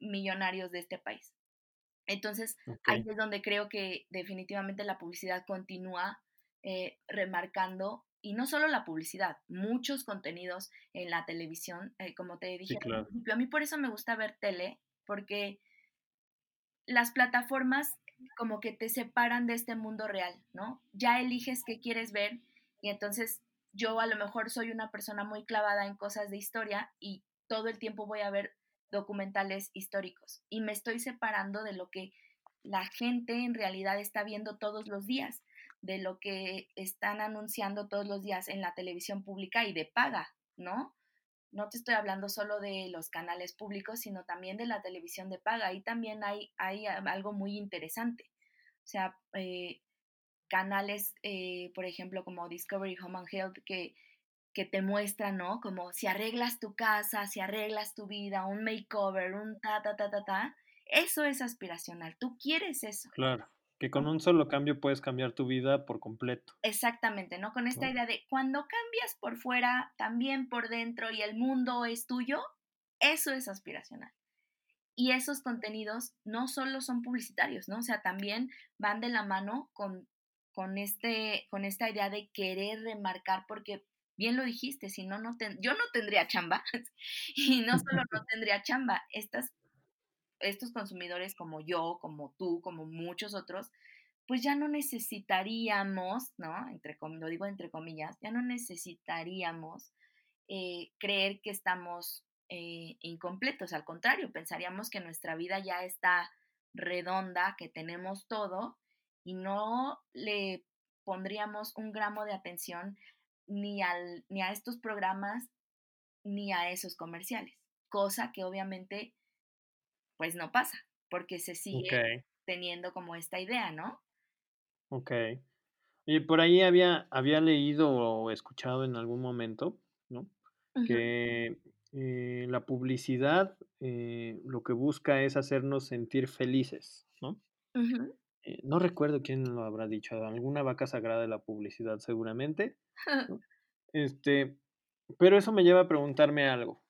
millonarios de este país. Entonces, ahí es donde creo que definitivamente la publicidad continúa eh, remarcando, y no solo la publicidad, muchos contenidos en la televisión, eh, como te dije A mí por eso me gusta ver tele, porque las plataformas como que te separan de este mundo real, ¿no? Ya eliges qué quieres ver y entonces yo a lo mejor soy una persona muy clavada en cosas de historia y todo el tiempo voy a ver documentales históricos y me estoy separando de lo que la gente en realidad está viendo todos los días, de lo que están anunciando todos los días en la televisión pública y de paga, ¿no? No te estoy hablando solo de los canales públicos, sino también de la televisión de paga. Ahí también hay, hay algo muy interesante. O sea, eh, canales, eh, por ejemplo, como Discovery Home and Health, que que te muestra, ¿no? Como si arreglas tu casa, si arreglas tu vida, un makeover, un ta, ta, ta, ta, ta. Eso es aspiracional. Tú quieres eso. Claro. Que con un solo cambio puedes cambiar tu vida por completo. Exactamente, ¿no? Con esta idea de cuando cambias por fuera, también por dentro y el mundo es tuyo, eso es aspiracional. Y esos contenidos no solo son publicitarios, ¿no? O sea, también van de la mano con, con, este, con esta idea de querer remarcar, porque bien lo dijiste, si no, no yo no tendría chamba y no solo no tendría chamba, estas, estos consumidores como yo, como tú, como muchos otros, pues ya no necesitaríamos, ¿no? Entre, lo digo entre comillas, ya no necesitaríamos eh, creer que estamos eh, incompletos, al contrario, pensaríamos que nuestra vida ya está redonda, que tenemos todo y no le pondríamos un gramo de atención ni, al, ni a estos programas ni a esos comerciales, cosa que obviamente pues no pasa, porque se sigue teniendo como esta idea, ¿no? Ok. Y por ahí había, había leído o escuchado en algún momento, ¿no? Que eh, la publicidad eh, lo que busca es hacernos sentir felices, ¿no? Eh, no recuerdo quién lo habrá dicho, alguna vaca sagrada de la publicidad seguramente. Este, pero eso me lleva a preguntarme algo,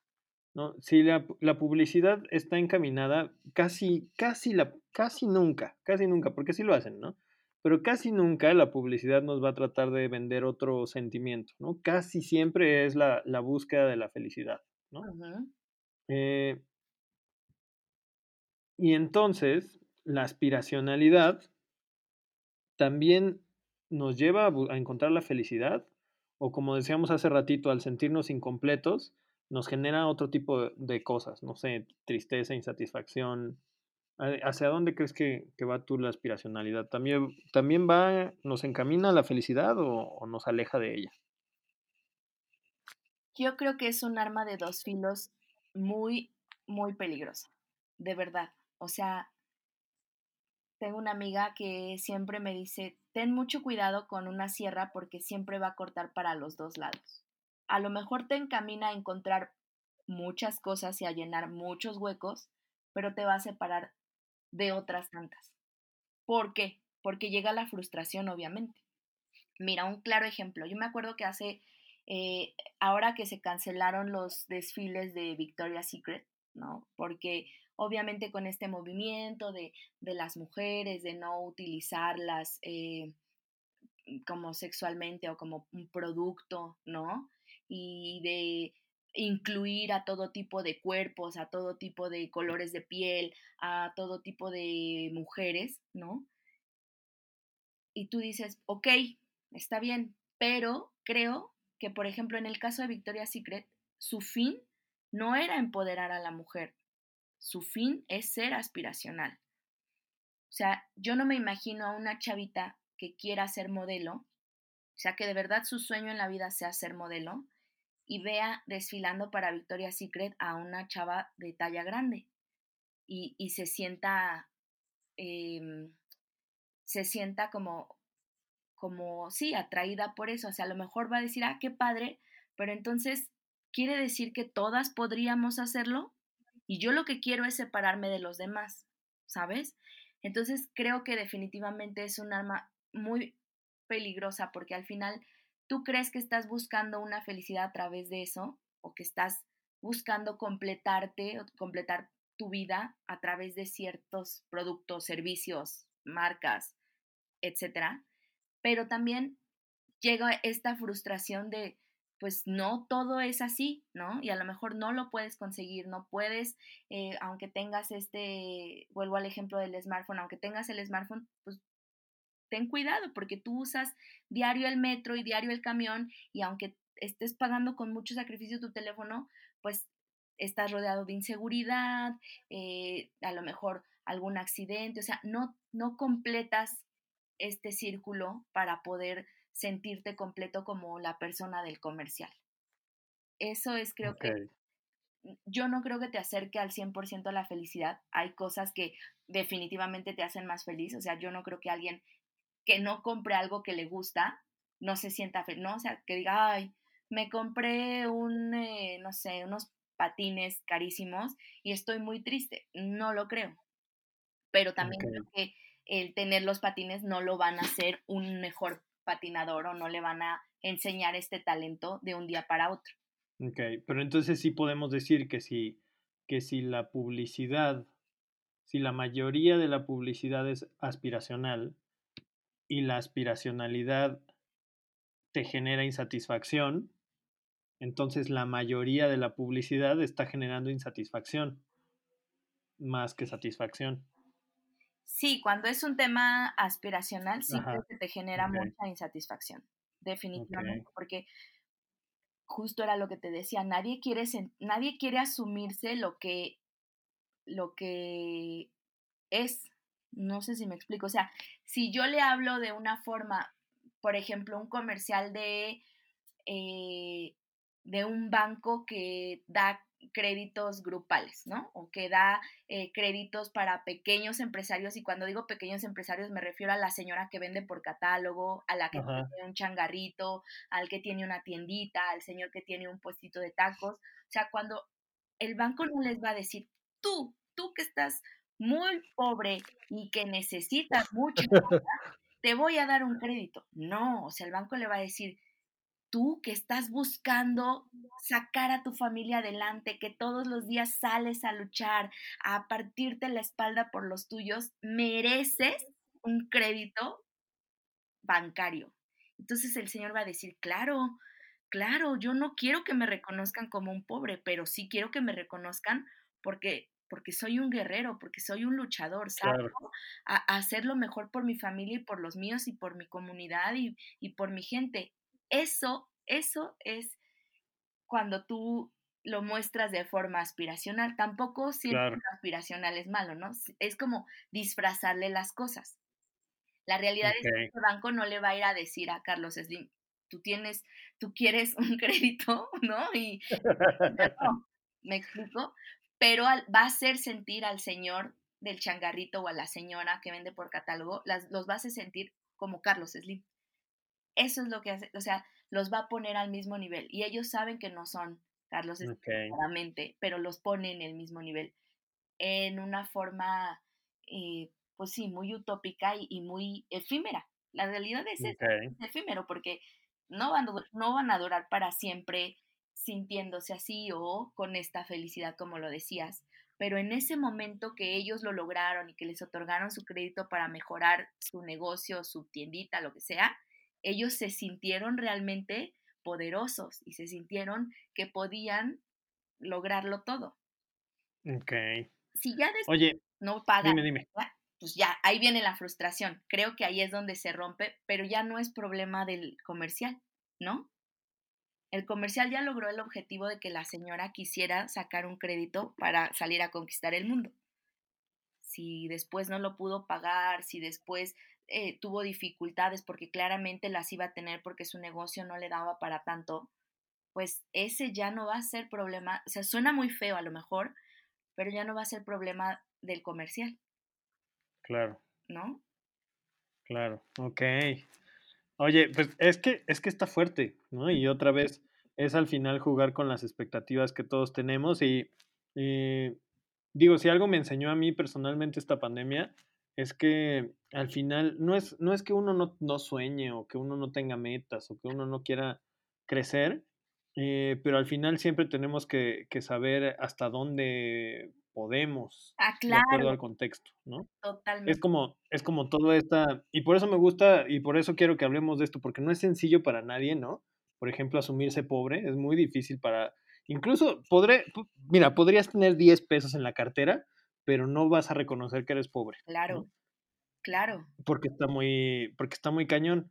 ¿no? Si la, publicidad está encaminada, casi, casi, la, casi nunca, casi nunca, porque sí lo hacen, ¿no? Pero casi nunca la publicidad nos va a tratar de vender otro sentimiento, ¿no? Casi siempre es la, búsqueda de la felicidad, ¿no? Eh, y entonces, la aspiracionalidad también nos lleva a, encontrar la felicidad o como decíamos hace ratito, al sentirnos incompletos, nos genera otro tipo de cosas, no sé, tristeza, insatisfacción. ¿Hacia dónde crees que, va tú la aspiracionalidad? ¿También, ¿También va, nos encamina a la felicidad o nos aleja de ella? Yo creo que es un arma de dos filos muy, muy peligrosa, de verdad. O sea, tengo una amiga que siempre me dice, ten mucho cuidado con una sierra porque siempre va a cortar para los dos lados. A lo mejor te encamina a encontrar muchas cosas y a llenar muchos huecos, pero te va a separar de otras tantas. ¿Por qué? Porque llega la frustración, obviamente. Mira, un claro ejemplo. Yo me acuerdo que hace, eh, ahora que se cancelaron los desfiles de Victoria's Secret, ¿no? Porque obviamente con este movimiento de, las mujeres, de no utilizarlas eh, como sexualmente o como un producto, ¿no? Y de incluir a todo tipo de cuerpos, a todo tipo de colores de piel, a todo tipo de mujeres, ¿no? Y tú dices, ok, está bien, pero creo que, por ejemplo, en el caso de Victoria's Secret, su fin no era empoderar a la mujer, su fin es ser aspiracional. O sea, yo no me imagino a una chavita que quiera ser modelo, o sea, que de verdad su sueño en la vida sea ser modelo, y vea desfilando para Victoria's Secret a una chava de talla grande y, y se sienta, eh, se sienta como, como, sí, atraída por eso. O sea, a lo mejor va a decir, ah, qué padre, pero entonces, ¿quiere decir que todas podríamos hacerlo? Y yo lo que quiero es separarme de los demás, ¿sabes? Entonces creo que definitivamente es un arma muy peligrosa porque al final tú crees que estás buscando una felicidad a través de eso o que estás buscando completarte o completar tu vida a través de ciertos productos, servicios, marcas, etcétera. Pero también llega esta frustración de, pues no todo es así, ¿no? Y a lo mejor no lo puedes conseguir, no puedes, eh, aunque tengas este, vuelvo al ejemplo del smartphone, aunque tengas el smartphone, pues ten cuidado porque tú usas diario el metro y diario el camión y aunque estés pagando con mucho sacrificio tu teléfono, pues estás rodeado de inseguridad, eh, a lo mejor algún accidente, o sea, no, no completas este círculo para poder sentirte completo como la persona del comercial. Eso es, creo que, yo no creo que te acerque al 100% a la felicidad. Hay cosas que definitivamente te hacen más feliz, o sea, yo no creo que alguien que no compre algo que le gusta, no se sienta feliz, ¿no? O sea, que diga, ay, me compré un, eh, no sé, unos patines carísimos y estoy muy triste. No lo creo. Pero también creo que el tener los patines no lo van a hacer un mejor patinador o no le van a enseñar este talento de un día para otro. Ok, pero entonces sí podemos decir que si, que si la publicidad, si la mayoría de la publicidad es aspiracional, y la aspiracionalidad te genera insatisfacción, entonces la mayoría de la publicidad está generando insatisfacción más que satisfacción. Sí, cuando es un tema aspiracional, sí que te genera mucha insatisfacción, definitivamente, porque justo era lo que te decía, nadie quiere, nadie quiere asumirse lo que, lo que es, no sé si me explico. O sea, si yo le hablo de una forma, por ejemplo, un comercial de, eh, de un banco que da créditos grupales, ¿no? O que da eh, créditos para pequeños empresarios. Y cuando digo pequeños empresarios me refiero a la señora que vende por catálogo, a la que tiene un changarrito, al que tiene una tiendita, al señor que tiene un puestito de tacos. O sea, cuando el banco no les va a decir, tú, tú que estás muy pobre y que necesitas mucho, te voy a dar un crédito. No, o sea, el banco le va a decir, tú que estás buscando sacar a tu familia adelante, que todos los días sales a luchar, a partirte la espalda por los tuyos, mereces un crédito bancario. Entonces el Señor va a decir, claro, claro, yo no quiero que me reconozcan como un pobre, pero sí quiero que me reconozcan porque porque soy un guerrero, porque soy un luchador, salgo a, hacer lo mejor por mi familia y por los míos y por mi comunidad y, por mi gente. Eso, eso es cuando tú lo muestras de forma aspiracional. Tampoco siempre aspiracional es malo, ¿no? Es como disfrazarle las cosas. La realidad es que el banco no le va a ir a decir a Carlos Slim, tú tienes, tú quieres un crédito, ¿no? Y no, me explico, pero va a hacer sentir al señor del changarrito o a la señora que vende por catálogo, las, los va a hacer sentir como Carlos Slim. Eso es lo que hace, o sea, los va a poner al mismo nivel y ellos saben que no son Carlos Slim, pero los pone en el mismo nivel en una forma, eh, pues sí, muy utópica y, muy efímera. La realidad es, es efímero porque no van, no van a durar para siempre sintiéndose así o con esta felicidad, como lo decías. Pero en ese momento que ellos lo lograron y que les otorgaron su crédito para mejorar su negocio, su tiendita, lo que sea, ellos se sintieron realmente poderosos y se sintieron que podían lograrlo todo. Ok. Si ya después Oye, no paga, dime, dime. pues ya, ahí viene la frustración. Creo que ahí es donde se rompe, pero ya no es problema del comercial, ¿no? El comercial ya logró el objetivo de que la señora quisiera sacar un crédito para salir a conquistar el mundo. Si después no lo pudo pagar, si después eh, tuvo dificultades porque claramente las iba a tener porque su negocio no le daba para tanto, pues ese ya no va a ser problema, o sea, suena muy feo a lo mejor, pero ya no va a ser problema del comercial. Claro. ¿No? Claro, ok. Oye, pues es que, es que está fuerte, ¿no? Y otra vez es al final jugar con las expectativas que todos tenemos y, digo, si algo me enseñó a mí personalmente esta pandemia, es que al final no es, no es que uno no, no sueñe o que uno no tenga metas o que uno no quiera crecer, eh, pero al final siempre tenemos que, que, saber hasta dónde podemos, ah, de acuerdo al contexto, ¿no? Totalmente. Es como, es como todo esta, y por eso me gusta, y por eso quiero que hablemos de esto, porque no es sencillo para nadie, ¿no? Por ejemplo, asumirse pobre, es muy difícil para, incluso podré, mira, podrías tener 10 pesos en la cartera, pero no vas a reconocer que eres pobre. Claro, claro. Porque está muy, porque está muy cañón.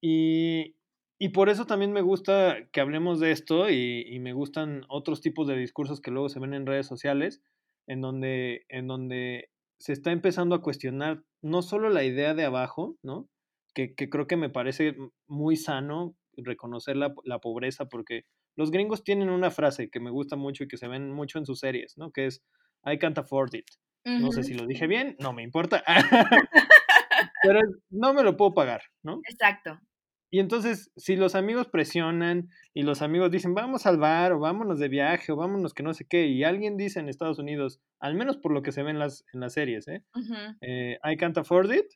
Y, y por eso también me gusta que hablemos de esto y, y, me gustan otros tipos de discursos que luego se ven en redes sociales, en donde, en donde se está empezando a cuestionar no solo la idea de abajo, ¿no? Que, que creo que me parece muy sano reconocer la, la, pobreza, porque los gringos tienen una frase que me gusta mucho y que se ven mucho en sus series, ¿no? Que es, I can't afford it. Uh -huh. No sé si lo dije bien, no me importa. Pero no me lo puedo pagar, ¿no? Exacto. Y entonces, si los amigos presionan y los amigos dicen, vamos al bar o vámonos de viaje o vámonos que no sé qué, y alguien dice en Estados Unidos, al menos por lo que se ve en las, en las series, ¿eh? Uh -huh. eh I can't afford it,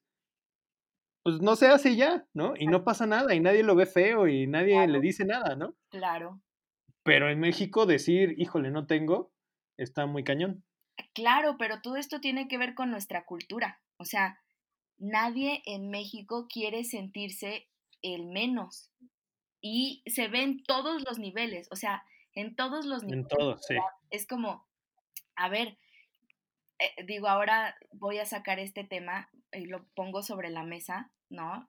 pues no se hace ya, ¿no? Y no pasa nada y nadie lo ve feo y nadie claro. le dice nada, ¿no? Claro. Pero en México decir, híjole, no tengo, está muy cañón. Claro, pero todo esto tiene que ver con nuestra cultura. O sea, nadie en México quiere sentirse el menos. Y se ve en todos los niveles, o sea, en todos los niveles. En todos, sí. Es como, a ver, eh, digo, ahora voy a sacar este tema y lo pongo sobre la mesa, ¿no?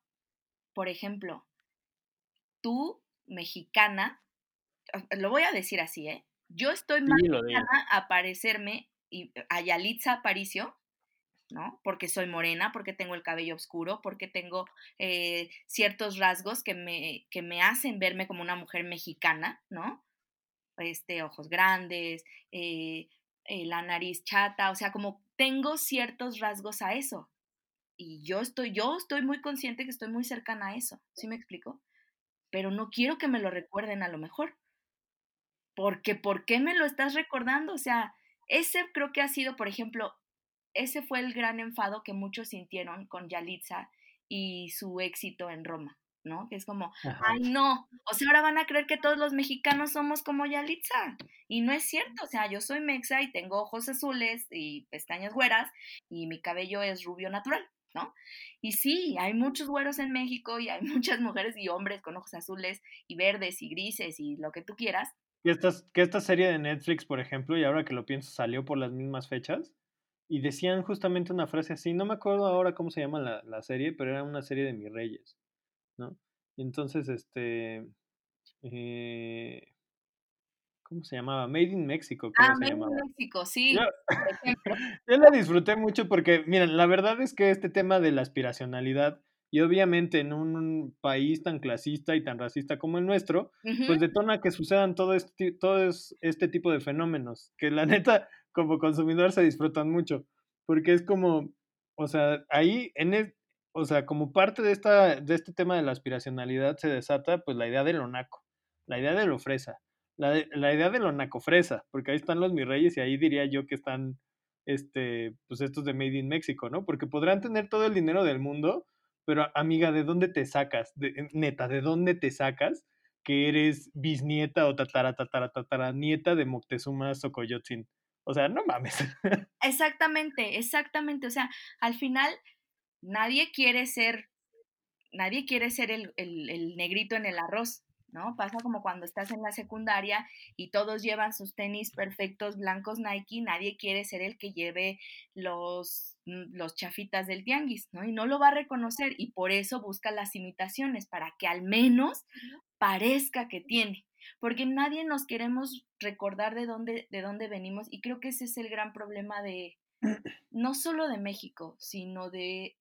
Por ejemplo, tú, mexicana, lo voy a decir así, ¿eh? Yo estoy más cercana a parecerme a Yalitza Aparicio, ¿no? Porque soy morena, porque tengo el cabello oscuro, porque tengo eh, ciertos rasgos que me, que me hacen verme como una mujer mexicana, ¿no? Este, ojos grandes, eh, eh, la nariz chata, o sea, como tengo ciertos rasgos a eso. Y yo estoy, yo estoy muy consciente que estoy muy cercana a eso, ¿sí me explico? Pero no quiero que me lo recuerden a lo mejor. Porque, ¿por qué me lo estás recordando? O sea, ese creo que ha sido, por ejemplo, ese fue el gran enfado que muchos sintieron con Yalitza y su éxito en Roma, ¿no? Que es como, Ajá. ay no, o sea, ahora van a creer que todos los mexicanos somos como Yalitza. Y no es cierto, o sea, yo soy mexa y tengo ojos azules y pestañas güeras y mi cabello es rubio natural, ¿no? Y sí, hay muchos güeros en México y hay muchas mujeres y hombres con ojos azules y verdes y grises y lo que tú quieras. Que esta, que esta serie de Netflix, por ejemplo, y ahora que lo pienso, salió por las mismas fechas y decían justamente una frase así, no me acuerdo ahora cómo se llama la, la serie, pero era una serie de mis reyes, ¿no? Y entonces, este, eh, ¿cómo se llamaba? Made in Mexico. Ah, se Made llamaba. in Mexico, sí. Yo, yo la disfruté mucho porque, miren, la verdad es que este tema de la aspiracionalidad, y obviamente en un país tan clasista y tan racista como el nuestro, uh -huh. pues detona que sucedan todo este, todo este tipo de fenómenos, que la neta como consumidor se disfrutan mucho, porque es como, o sea, ahí, en el, o sea, como parte de, esta, de este tema de la aspiracionalidad se desata, pues, la idea de lo naco, la idea de lo fresa, la, la idea de lo naco fresa, porque ahí están los mis reyes y ahí diría yo que están, este, pues, estos de Made in México, ¿no? Porque podrán tener todo el dinero del mundo, pero, amiga, ¿de dónde te sacas? De, neta, ¿de dónde te sacas que eres bisnieta o tatara, tatara, tatara, nieta de Moctezuma Xocoyotzin? O sea, no mames. Exactamente, exactamente. O sea, al final nadie quiere ser, nadie quiere ser el, el, el negrito en el arroz, ¿no? Pasa como cuando estás en la secundaria y todos llevan sus tenis perfectos blancos Nike, nadie quiere ser el que lleve los, mm, los chafitas del tianguis, ¿no? Y no lo va a reconocer y por eso busca las imitaciones, para que al menos parezca que tiene, porque nadie nos queremos recordar de dónde, de dónde venimos y creo que ese es el gran problema de, no solo de México, sino de,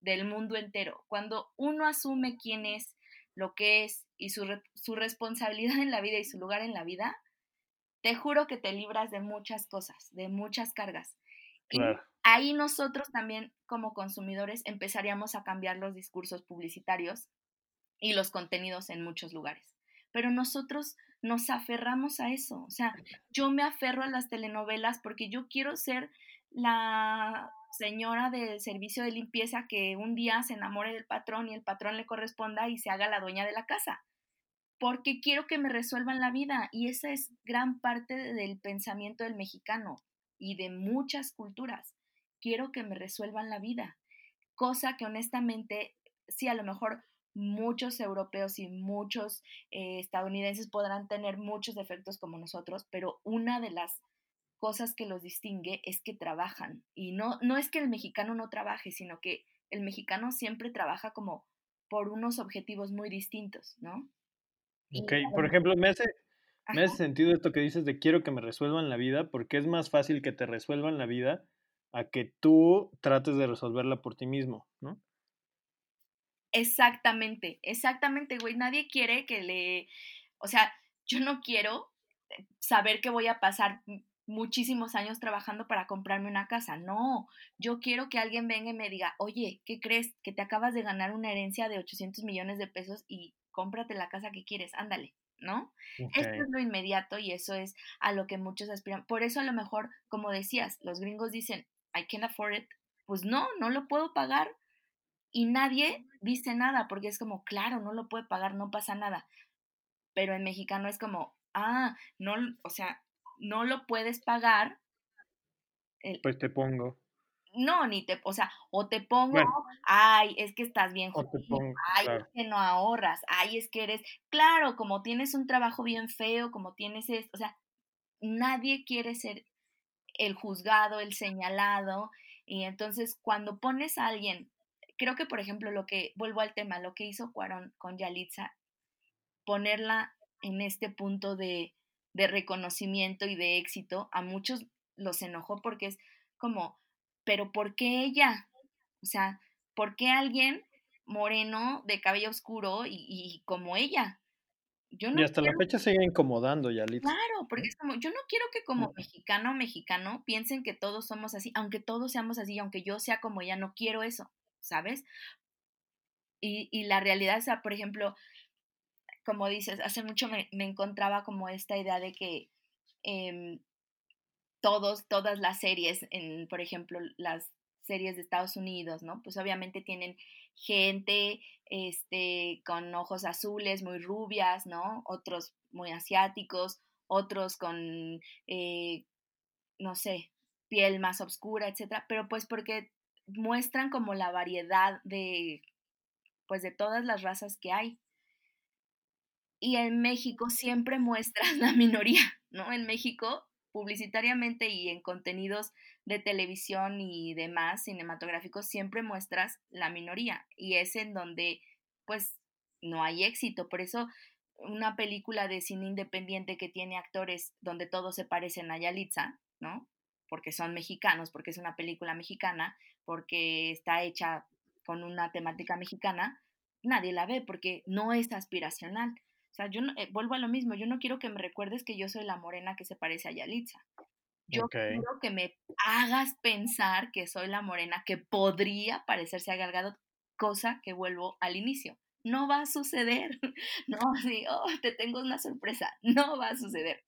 del mundo entero. Cuando uno asume quién es, lo que es y su, su responsabilidad en la vida y su lugar en la vida, te juro que te libras de muchas cosas, de muchas cargas. Y ahí nosotros también como consumidores empezaríamos a cambiar los discursos publicitarios y los contenidos en muchos lugares. Pero nosotros nos aferramos a eso. O sea, yo me aferro a las telenovelas porque yo quiero ser la señora del servicio de limpieza que un día se enamore del patrón y el patrón le corresponda y se haga la dueña de la casa. Porque quiero que me resuelvan la vida y esa es gran parte del pensamiento del mexicano y de muchas culturas. Quiero que me resuelvan la vida. Cosa que honestamente, sí, a lo mejor muchos europeos y muchos eh, estadounidenses podrán tener muchos defectos como nosotros, pero una de las cosas que los distingue es que trabajan. Y no, no es que el mexicano no trabaje, sino que el mexicano siempre trabaja como por unos objetivos muy distintos, ¿no? Ok, por ejemplo, me hace, me hace sentido esto que dices de quiero que me resuelvan la vida, porque es más fácil que te resuelvan la vida a que tú trates de resolverla por ti mismo, ¿no? Exactamente, exactamente, güey. Nadie quiere que le, o sea, yo no quiero eh, saber que voy a pasar muchísimos años trabajando para comprarme una casa. No, yo quiero que alguien venga y me diga, oye, ¿qué crees? Que te acabas de ganar una herencia de 800 millones de pesos y cómprate la casa que quieres, ándale, ¿no? Esto es lo inmediato y eso es a lo que muchos aspiran. Por eso a lo mejor, como decías, los gringos dicen, I can't afford it. Pues no, no lo puedo pagar. Y nadie dice nada porque es como, claro, no lo puede pagar, no pasa nada. Pero en mexicano es como, ah, no, o sea, no lo puedes pagar. pues te pongo. No, ni te, o sea, o te pongo, ay, es que estás bien jodido, ay, es que no ahorras, ay, es que eres, claro, como tienes un trabajo bien feo, como tienes esto, o sea, nadie quiere ser el juzgado, el señalado, y entonces cuando pones a alguien, creo que por ejemplo lo que, vuelvo al tema, lo que hizo Cuarón con Yalitza, ponerla en este punto de, de reconocimiento y de éxito, a muchos los enojó porque es como, pero ¿por qué ella? O sea, ¿por qué alguien moreno de cabello oscuro y, como ella? Yo no y hasta la fecha sigue incomodando, ya Claro, porque es como, yo no quiero que como mexicano o mexicano piensen que todos somos así, aunque todos seamos así, aunque yo sea como ella, no quiero eso, ¿sabes? Y, y la realidad, o sea, por ejemplo, como dices, hace mucho me, encontraba como esta idea de que em, todos, todas las series, en, por ejemplo, las series de Estados Unidos, ¿no? Pues obviamente tienen gente este, con ojos azules, muy rubias, ¿no? Otros muy asiáticos, otros con, eh, no sé, piel más oscura, etcétera, pero pues porque muestran como la variedad de, pues de todas las razas que hay y en México siempre muestras la minoría, ¿no? En México, publicitariamente y en contenidos de televisión y demás cinematográficos, siempre muestras la minoría y es en donde, pues, no hay éxito. Por eso, una película de cine independiente que tiene actores donde todos se parecen a Yalitza, ¿no? Porque son mexicanos, porque es una película mexicana, porque está hecha con una temática mexicana, nadie la ve porque no es aspiracional. O sea, yo eh, vuelvo a lo mismo, yo no quiero que me recuerdes que yo soy la morena que se parece a Yalitza. Yo quiero que me hagas pensar que soy la morena que podría parecerse a Galgado, cosa que vuelvo al inicio. No va a suceder. No, sí, oh, te tengo una sorpresa. No va a suceder.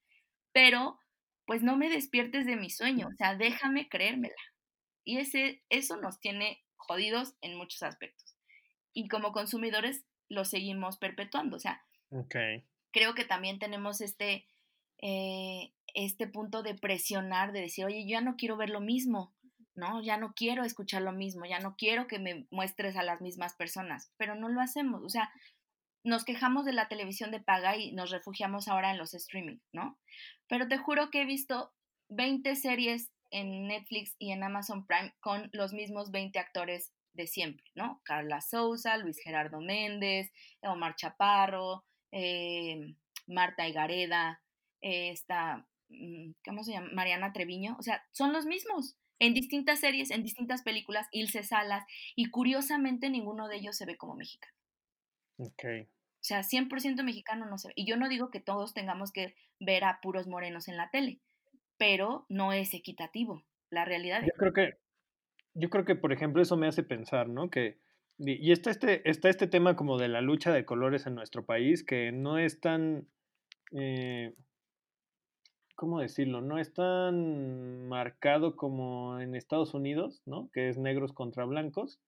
Pero, pues no me despiertes de mi sueño. O sea, déjame creérmela. Y ese, eso nos tiene jodidos en muchos aspectos. Y como consumidores lo seguimos perpetuando. O sea, Creo que también tenemos este, eh, este punto de presionar, de decir, oye, yo ya no quiero ver lo mismo, ¿no? Ya no quiero escuchar lo mismo, ya no quiero que me muestres a las mismas personas, pero no lo hacemos, o sea, nos quejamos de la televisión de paga y nos refugiamos ahora en los streaming, ¿no? Pero te juro que he visto 20 series en Netflix y en Amazon Prime con los mismos 20 actores de siempre, ¿no? Carla Souza, Luis Gerardo Méndez, Omar Chaparro, eh, Marta Higareda, eh, esta, mm, ¿cómo se llama? Mariana Treviño, o sea, son los mismos en distintas series, en distintas películas, Ilse Salas, y curiosamente ninguno de ellos se ve como mexicano. Ok. O sea, 100% mexicano no se ve. Y yo no digo que todos tengamos que ver a puros morenos en la tele, pero no es equitativo. La realidad Yo creo que, yo creo que, por ejemplo, eso me hace pensar, ¿no? Que, y está este, está este tema como de la lucha de colores en nuestro país, que no es tan, eh, ¿cómo decirlo? No es tan marcado como en Estados Unidos, ¿no? Que es negros contra blancos,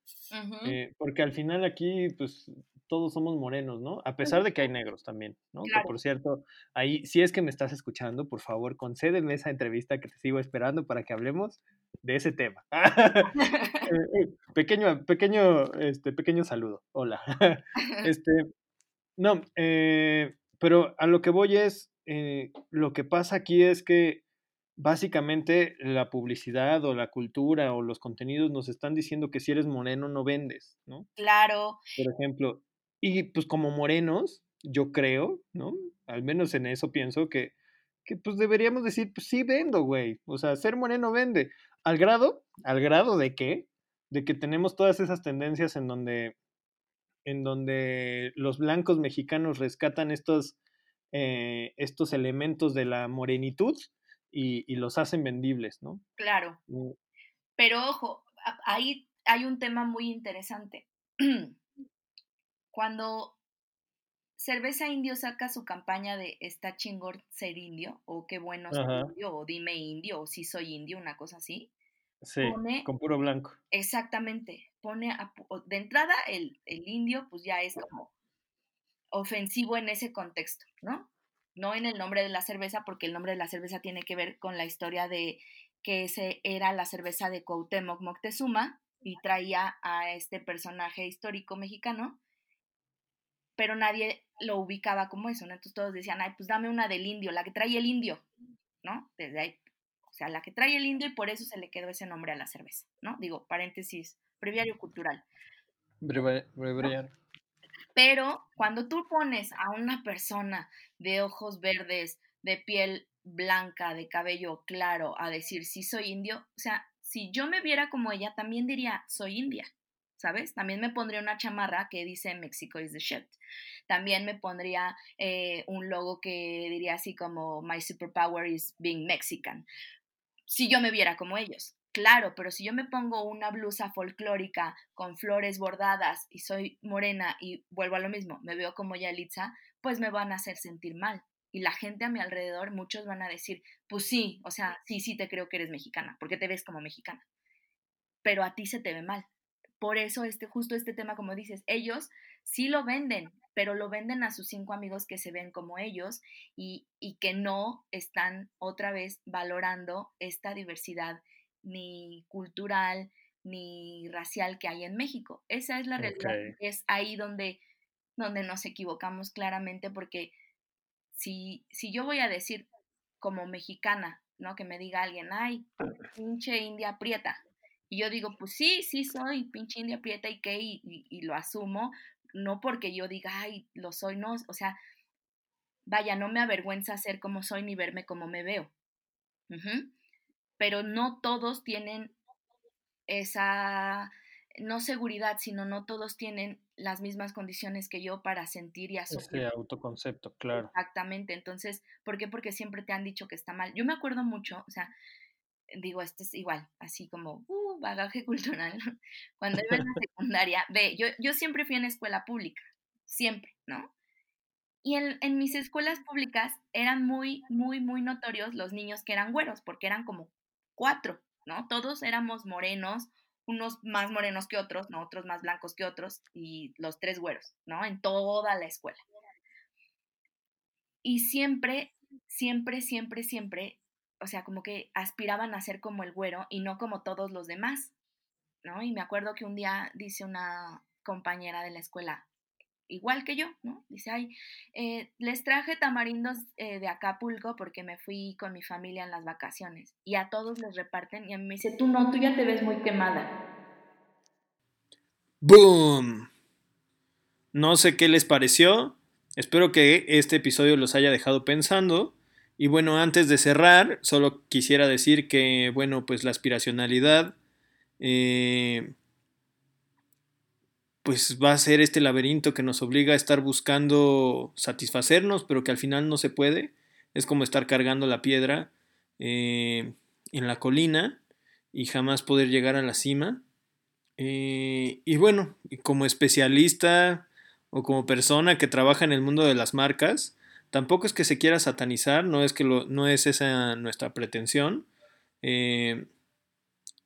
eh, porque al final aquí, pues, todos somos morenos, ¿no? A pesar de que hay negros también, ¿no? Que por cierto, ahí, si es que me estás escuchando, por favor, concédeme esa entrevista que te sigo esperando para que hablemos de ese tema. Eh, eh, pequeño, pequeño, este, pequeño saludo. Hola. este, no, eh, pero a lo que voy es, lo que pasa aquí es que básicamente la publicidad o la cultura o los contenidos nos están diciendo que si eres moreno no vendes, ¿no? Claro. Por ejemplo, y pues como morenos, yo creo, ¿no? Al menos en eso pienso que, que pues deberíamos decir, pues sí vendo, güey. O sea, ser moreno vende. Al grado, al grado de qué? De que tenemos todas esas tendencias en donde, en donde los blancos mexicanos rescatan estos, eh, estos elementos de la morenitud y, y, los hacen vendibles, ¿no? Claro. Mm. Pero ojo, ahí hay un tema muy interesante. Cuando Cerveza Indio saca su campaña de está chingón ser indio, o qué bueno ser indio, o dime indio, o si soy indio, una cosa así. Sí, con puro blanco. Exactamente. Pone de entrada el, el indio, pues ya es como ofensivo en ese contexto, ¿no? No en el nombre de la cerveza, porque el nombre de la cerveza tiene que ver con la historia de que ese era la cerveza de Cuauhtémoc Moctezuma y traía a este personaje histórico mexicano pero nadie lo ubicaba como eso, ¿no? Entonces todos decían, ay, pues dame una del indio, la que trae el indio, ¿no? Desde ahí, o sea, la que trae el indio y por eso se le quedó ese nombre a la cerveza, ¿no? Digo, paréntesis, breviario cultural. breviario. Pero cuando tú pones a una persona de ojos verdes, de piel blanca, de cabello claro, a decir, sí soy indio, o sea, si yo me viera como ella, también diría, soy india. ¿Sabes? También me pondría una chamarra que dice Mexico is the shit. También me pondría eh, un logo que diría así como My superpower is being Mexican. Si yo me viera como ellos. Claro, pero si yo me pongo una blusa folclórica con flores bordadas y soy morena y vuelvo a lo mismo, me veo como Yalitza, pues me van a hacer sentir mal. Y la gente a mi alrededor, muchos van a decir, pues sí, o sea, sí, sí te creo que eres mexicana, porque te ves como mexicana. Pero a ti se te ve mal por eso este, justo este tema, como dices, ellos sí lo venden, pero lo venden a sus cinco amigos que se ven como ellos y, que no están otra vez valorando esta diversidad ni cultural ni racial que hay en México. Esa es la realidad. Es ahí donde, donde nos equivocamos claramente porque si, si yo voy a decir como mexicana, ¿no? Que me diga alguien, ay, pinche india prieta, y yo digo, pues sí, sí soy pinche india prieta y qué, y, lo asumo, no porque yo diga, ay, lo soy, no, o sea, vaya, no me avergüenza ser como soy ni verme como me veo. Pero no todos tienen esa, no seguridad, sino no todos tienen las mismas condiciones que yo para sentir y asumir. Ese autoconcepto, claro. Exactamente. Entonces, ¿por qué? Porque siempre te han dicho que está mal. Yo me acuerdo mucho, o sea, digo, esto es igual, así como uh, bagaje cultural. Cuando iba en la secundaria, ve, yo, yo siempre fui en escuela pública, siempre, ¿no? Y en, en, mis escuelas públicas eran muy, muy, muy notorios los niños que eran güeros, porque eran como cuatro, ¿no? Todos éramos morenos, unos más morenos que otros, ¿no? Otros más blancos que otros, y los tres güeros, ¿no? En toda la escuela. Y siempre, siempre, siempre, siempre o sea, como que aspiraban a ser como el güero y no como todos los demás, ¿no? Y me acuerdo que un día dice una compañera de la escuela, igual que yo, ¿no? Dice, ay, eh, les traje tamarindos eh, de Acapulco porque me fui con mi familia en las vacaciones y a todos les reparten y a mí me dice, tú no, tú ya te ves muy quemada. ¡Boom! No sé qué les pareció, espero que este episodio los haya dejado pensando. Y bueno, antes de cerrar, solo quisiera decir que, bueno, pues la aspiracionalidad eh, pues va a ser este laberinto que nos obliga a estar buscando satisfacernos, pero que al final no se puede. Es como estar cargando la piedra eh, en la colina y jamás poder llegar a la cima. Eh, y bueno, como especialista o como persona que trabaja en el mundo de las marcas, tampoco es que se quiera satanizar, no es que no es esa nuestra pretensión. Eh,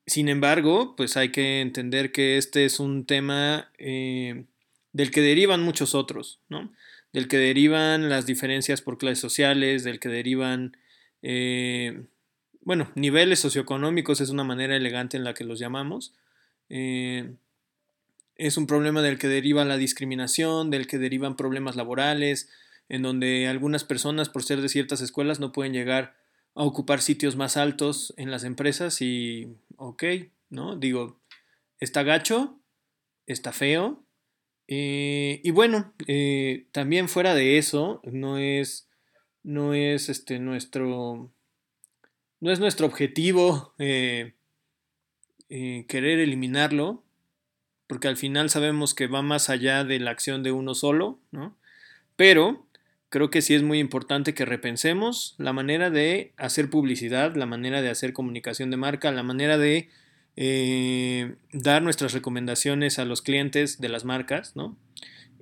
sin embargo, pues hay que entender que este es un tema eh, del que derivan muchos otros, ¿no? Del que derivan las diferencias por clases sociales, del que derivan, eh, bueno, niveles socioeconómicos es una manera elegante en la que los llamamos. Es un problema del que deriva la discriminación, del que derivan problemas laborales, en donde algunas personas, por ser de ciertas escuelas, no pueden llegar a ocupar sitios más altos en las empresas y, ok, ¿no? Digo, está gacho, está feo. Eh, y bueno, eh, también fuera de eso, no es, no es este, nuestro, no es nuestro objetivo eh, querer eliminarlo, porque al final sabemos que va más allá de la acción de uno solo, ¿no? Pero creo que sí es muy importante que repensemos la manera de hacer publicidad, la manera de hacer comunicación de marca, la manera de eh, dar nuestras recomendaciones a los clientes de las marcas, ¿no?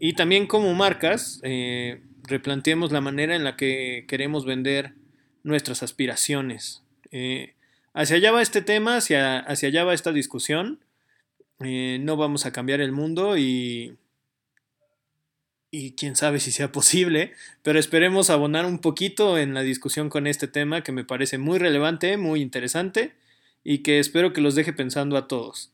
Y también como marcas, eh, replanteemos la manera en la que queremos vender nuestras aspiraciones. Eh, hacia allá va este tema, hacia, hacia allá va esta discusión. no vamos a cambiar el mundo y y quién sabe si sea posible, pero esperemos abonar un poquito en la discusión con este tema que me parece muy relevante, muy interesante y que espero que los deje pensando a todos.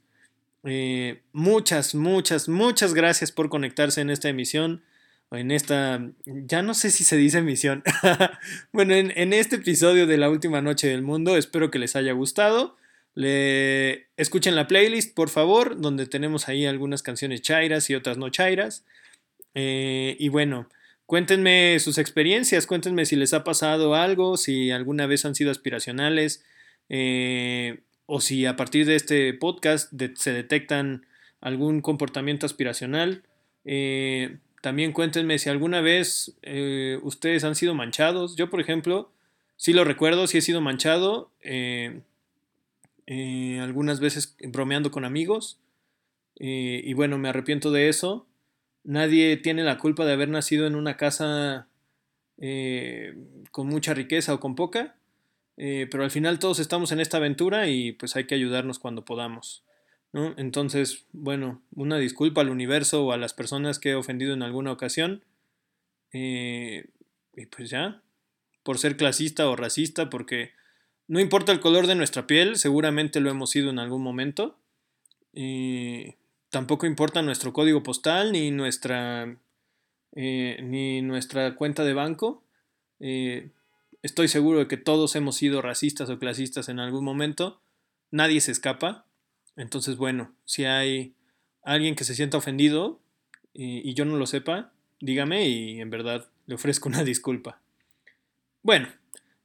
Eh, muchas, muchas, muchas gracias por conectarse en esta emisión, en esta, ya no sé si se dice emisión, bueno, en, este episodio de la última noche del mundo, espero que les haya gustado. Le, escuchen la playlist, por favor, donde tenemos ahí algunas canciones chairas y otras no chairas. Eh, y bueno, cuéntenme sus experiencias, cuéntenme si les ha pasado algo, si alguna vez han sido aspiracionales, eh, o si a partir de este podcast se detectan algún comportamiento aspiracional. Eh, también cuéntenme si alguna vez ustedes han sido manchados. Yo, por ejemplo, sí lo recuerdo, sí he sido manchado. algunas veces bromeando con amigos. y bueno, me arrepiento de eso. Nadie tiene la culpa de haber nacido en una casa eh, con mucha riqueza o con poca, eh, pero al final todos estamos en esta aventura y pues hay que ayudarnos cuando podamos. ¿no? Entonces, bueno, una disculpa al universo o a las personas que he ofendido en alguna ocasión. Eh, y pues ya, por ser clasista o racista, porque no importa el color de nuestra piel, seguramente lo hemos sido en algún momento. Tampoco importa nuestro código postal ni nuestra, eh, ni nuestra cuenta de banco. Eh, estoy seguro de que todos hemos sido racistas o clasistas en algún momento. Nadie se escapa. Entonces, bueno, si hay alguien que se sienta ofendido y, yo no lo sepa, dígame y en verdad le ofrezco una disculpa. Bueno,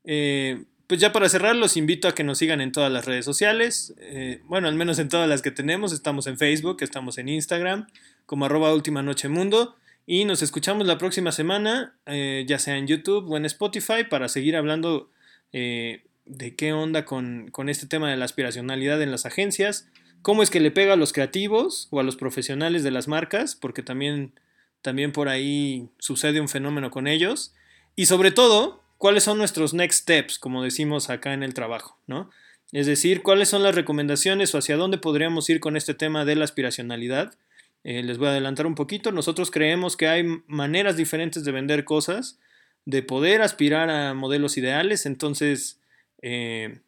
eh, pues ya para cerrar, los invito a que nos sigan en todas las redes sociales. Eh, bueno, al menos en todas las que tenemos. Estamos en Facebook, estamos en Instagram, como arroba última noche mundo. Y nos escuchamos la próxima semana, eh, ya sea en YouTube o en Spotify, para seguir hablando eh, de qué onda con, con este tema de la aspiracionalidad en las agencias. Cómo es que le pega a los creativos o a los profesionales de las marcas, porque también, también por ahí sucede un fenómeno con ellos. Y sobre todo, cuáles son nuestros next steps, como decimos acá en el trabajo, ¿no? Es decir, cuáles son las recomendaciones o hacia dónde podríamos ir con este tema de la aspiracionalidad. Eh, les voy a adelantar un poquito. Nosotros creemos que hay maneras diferentes de vender cosas, de poder aspirar a modelos ideales. Entonces, eh,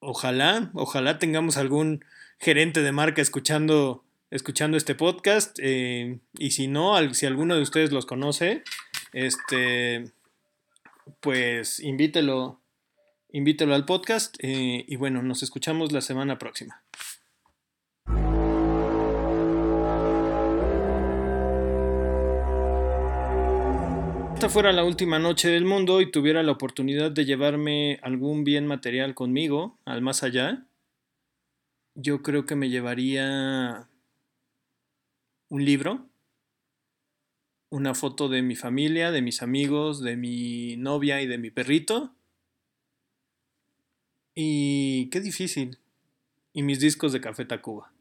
ojalá, ojalá tengamos algún gerente de marca escuchando escuchando este podcast. Eh, y si no, si alguno de ustedes los conoce, este, pues invítelo, invítelo al podcast. Eh, y bueno, nos escuchamos la semana próxima. esta fuera la última noche del mundo y tuviera la oportunidad de llevarme algún bien material conmigo al más allá, yo creo que me llevaría un libro, una foto de mi familia, de mis amigos, de mi novia y de mi perrito. Y qué difícil. Y mis discos de Café Tacuba.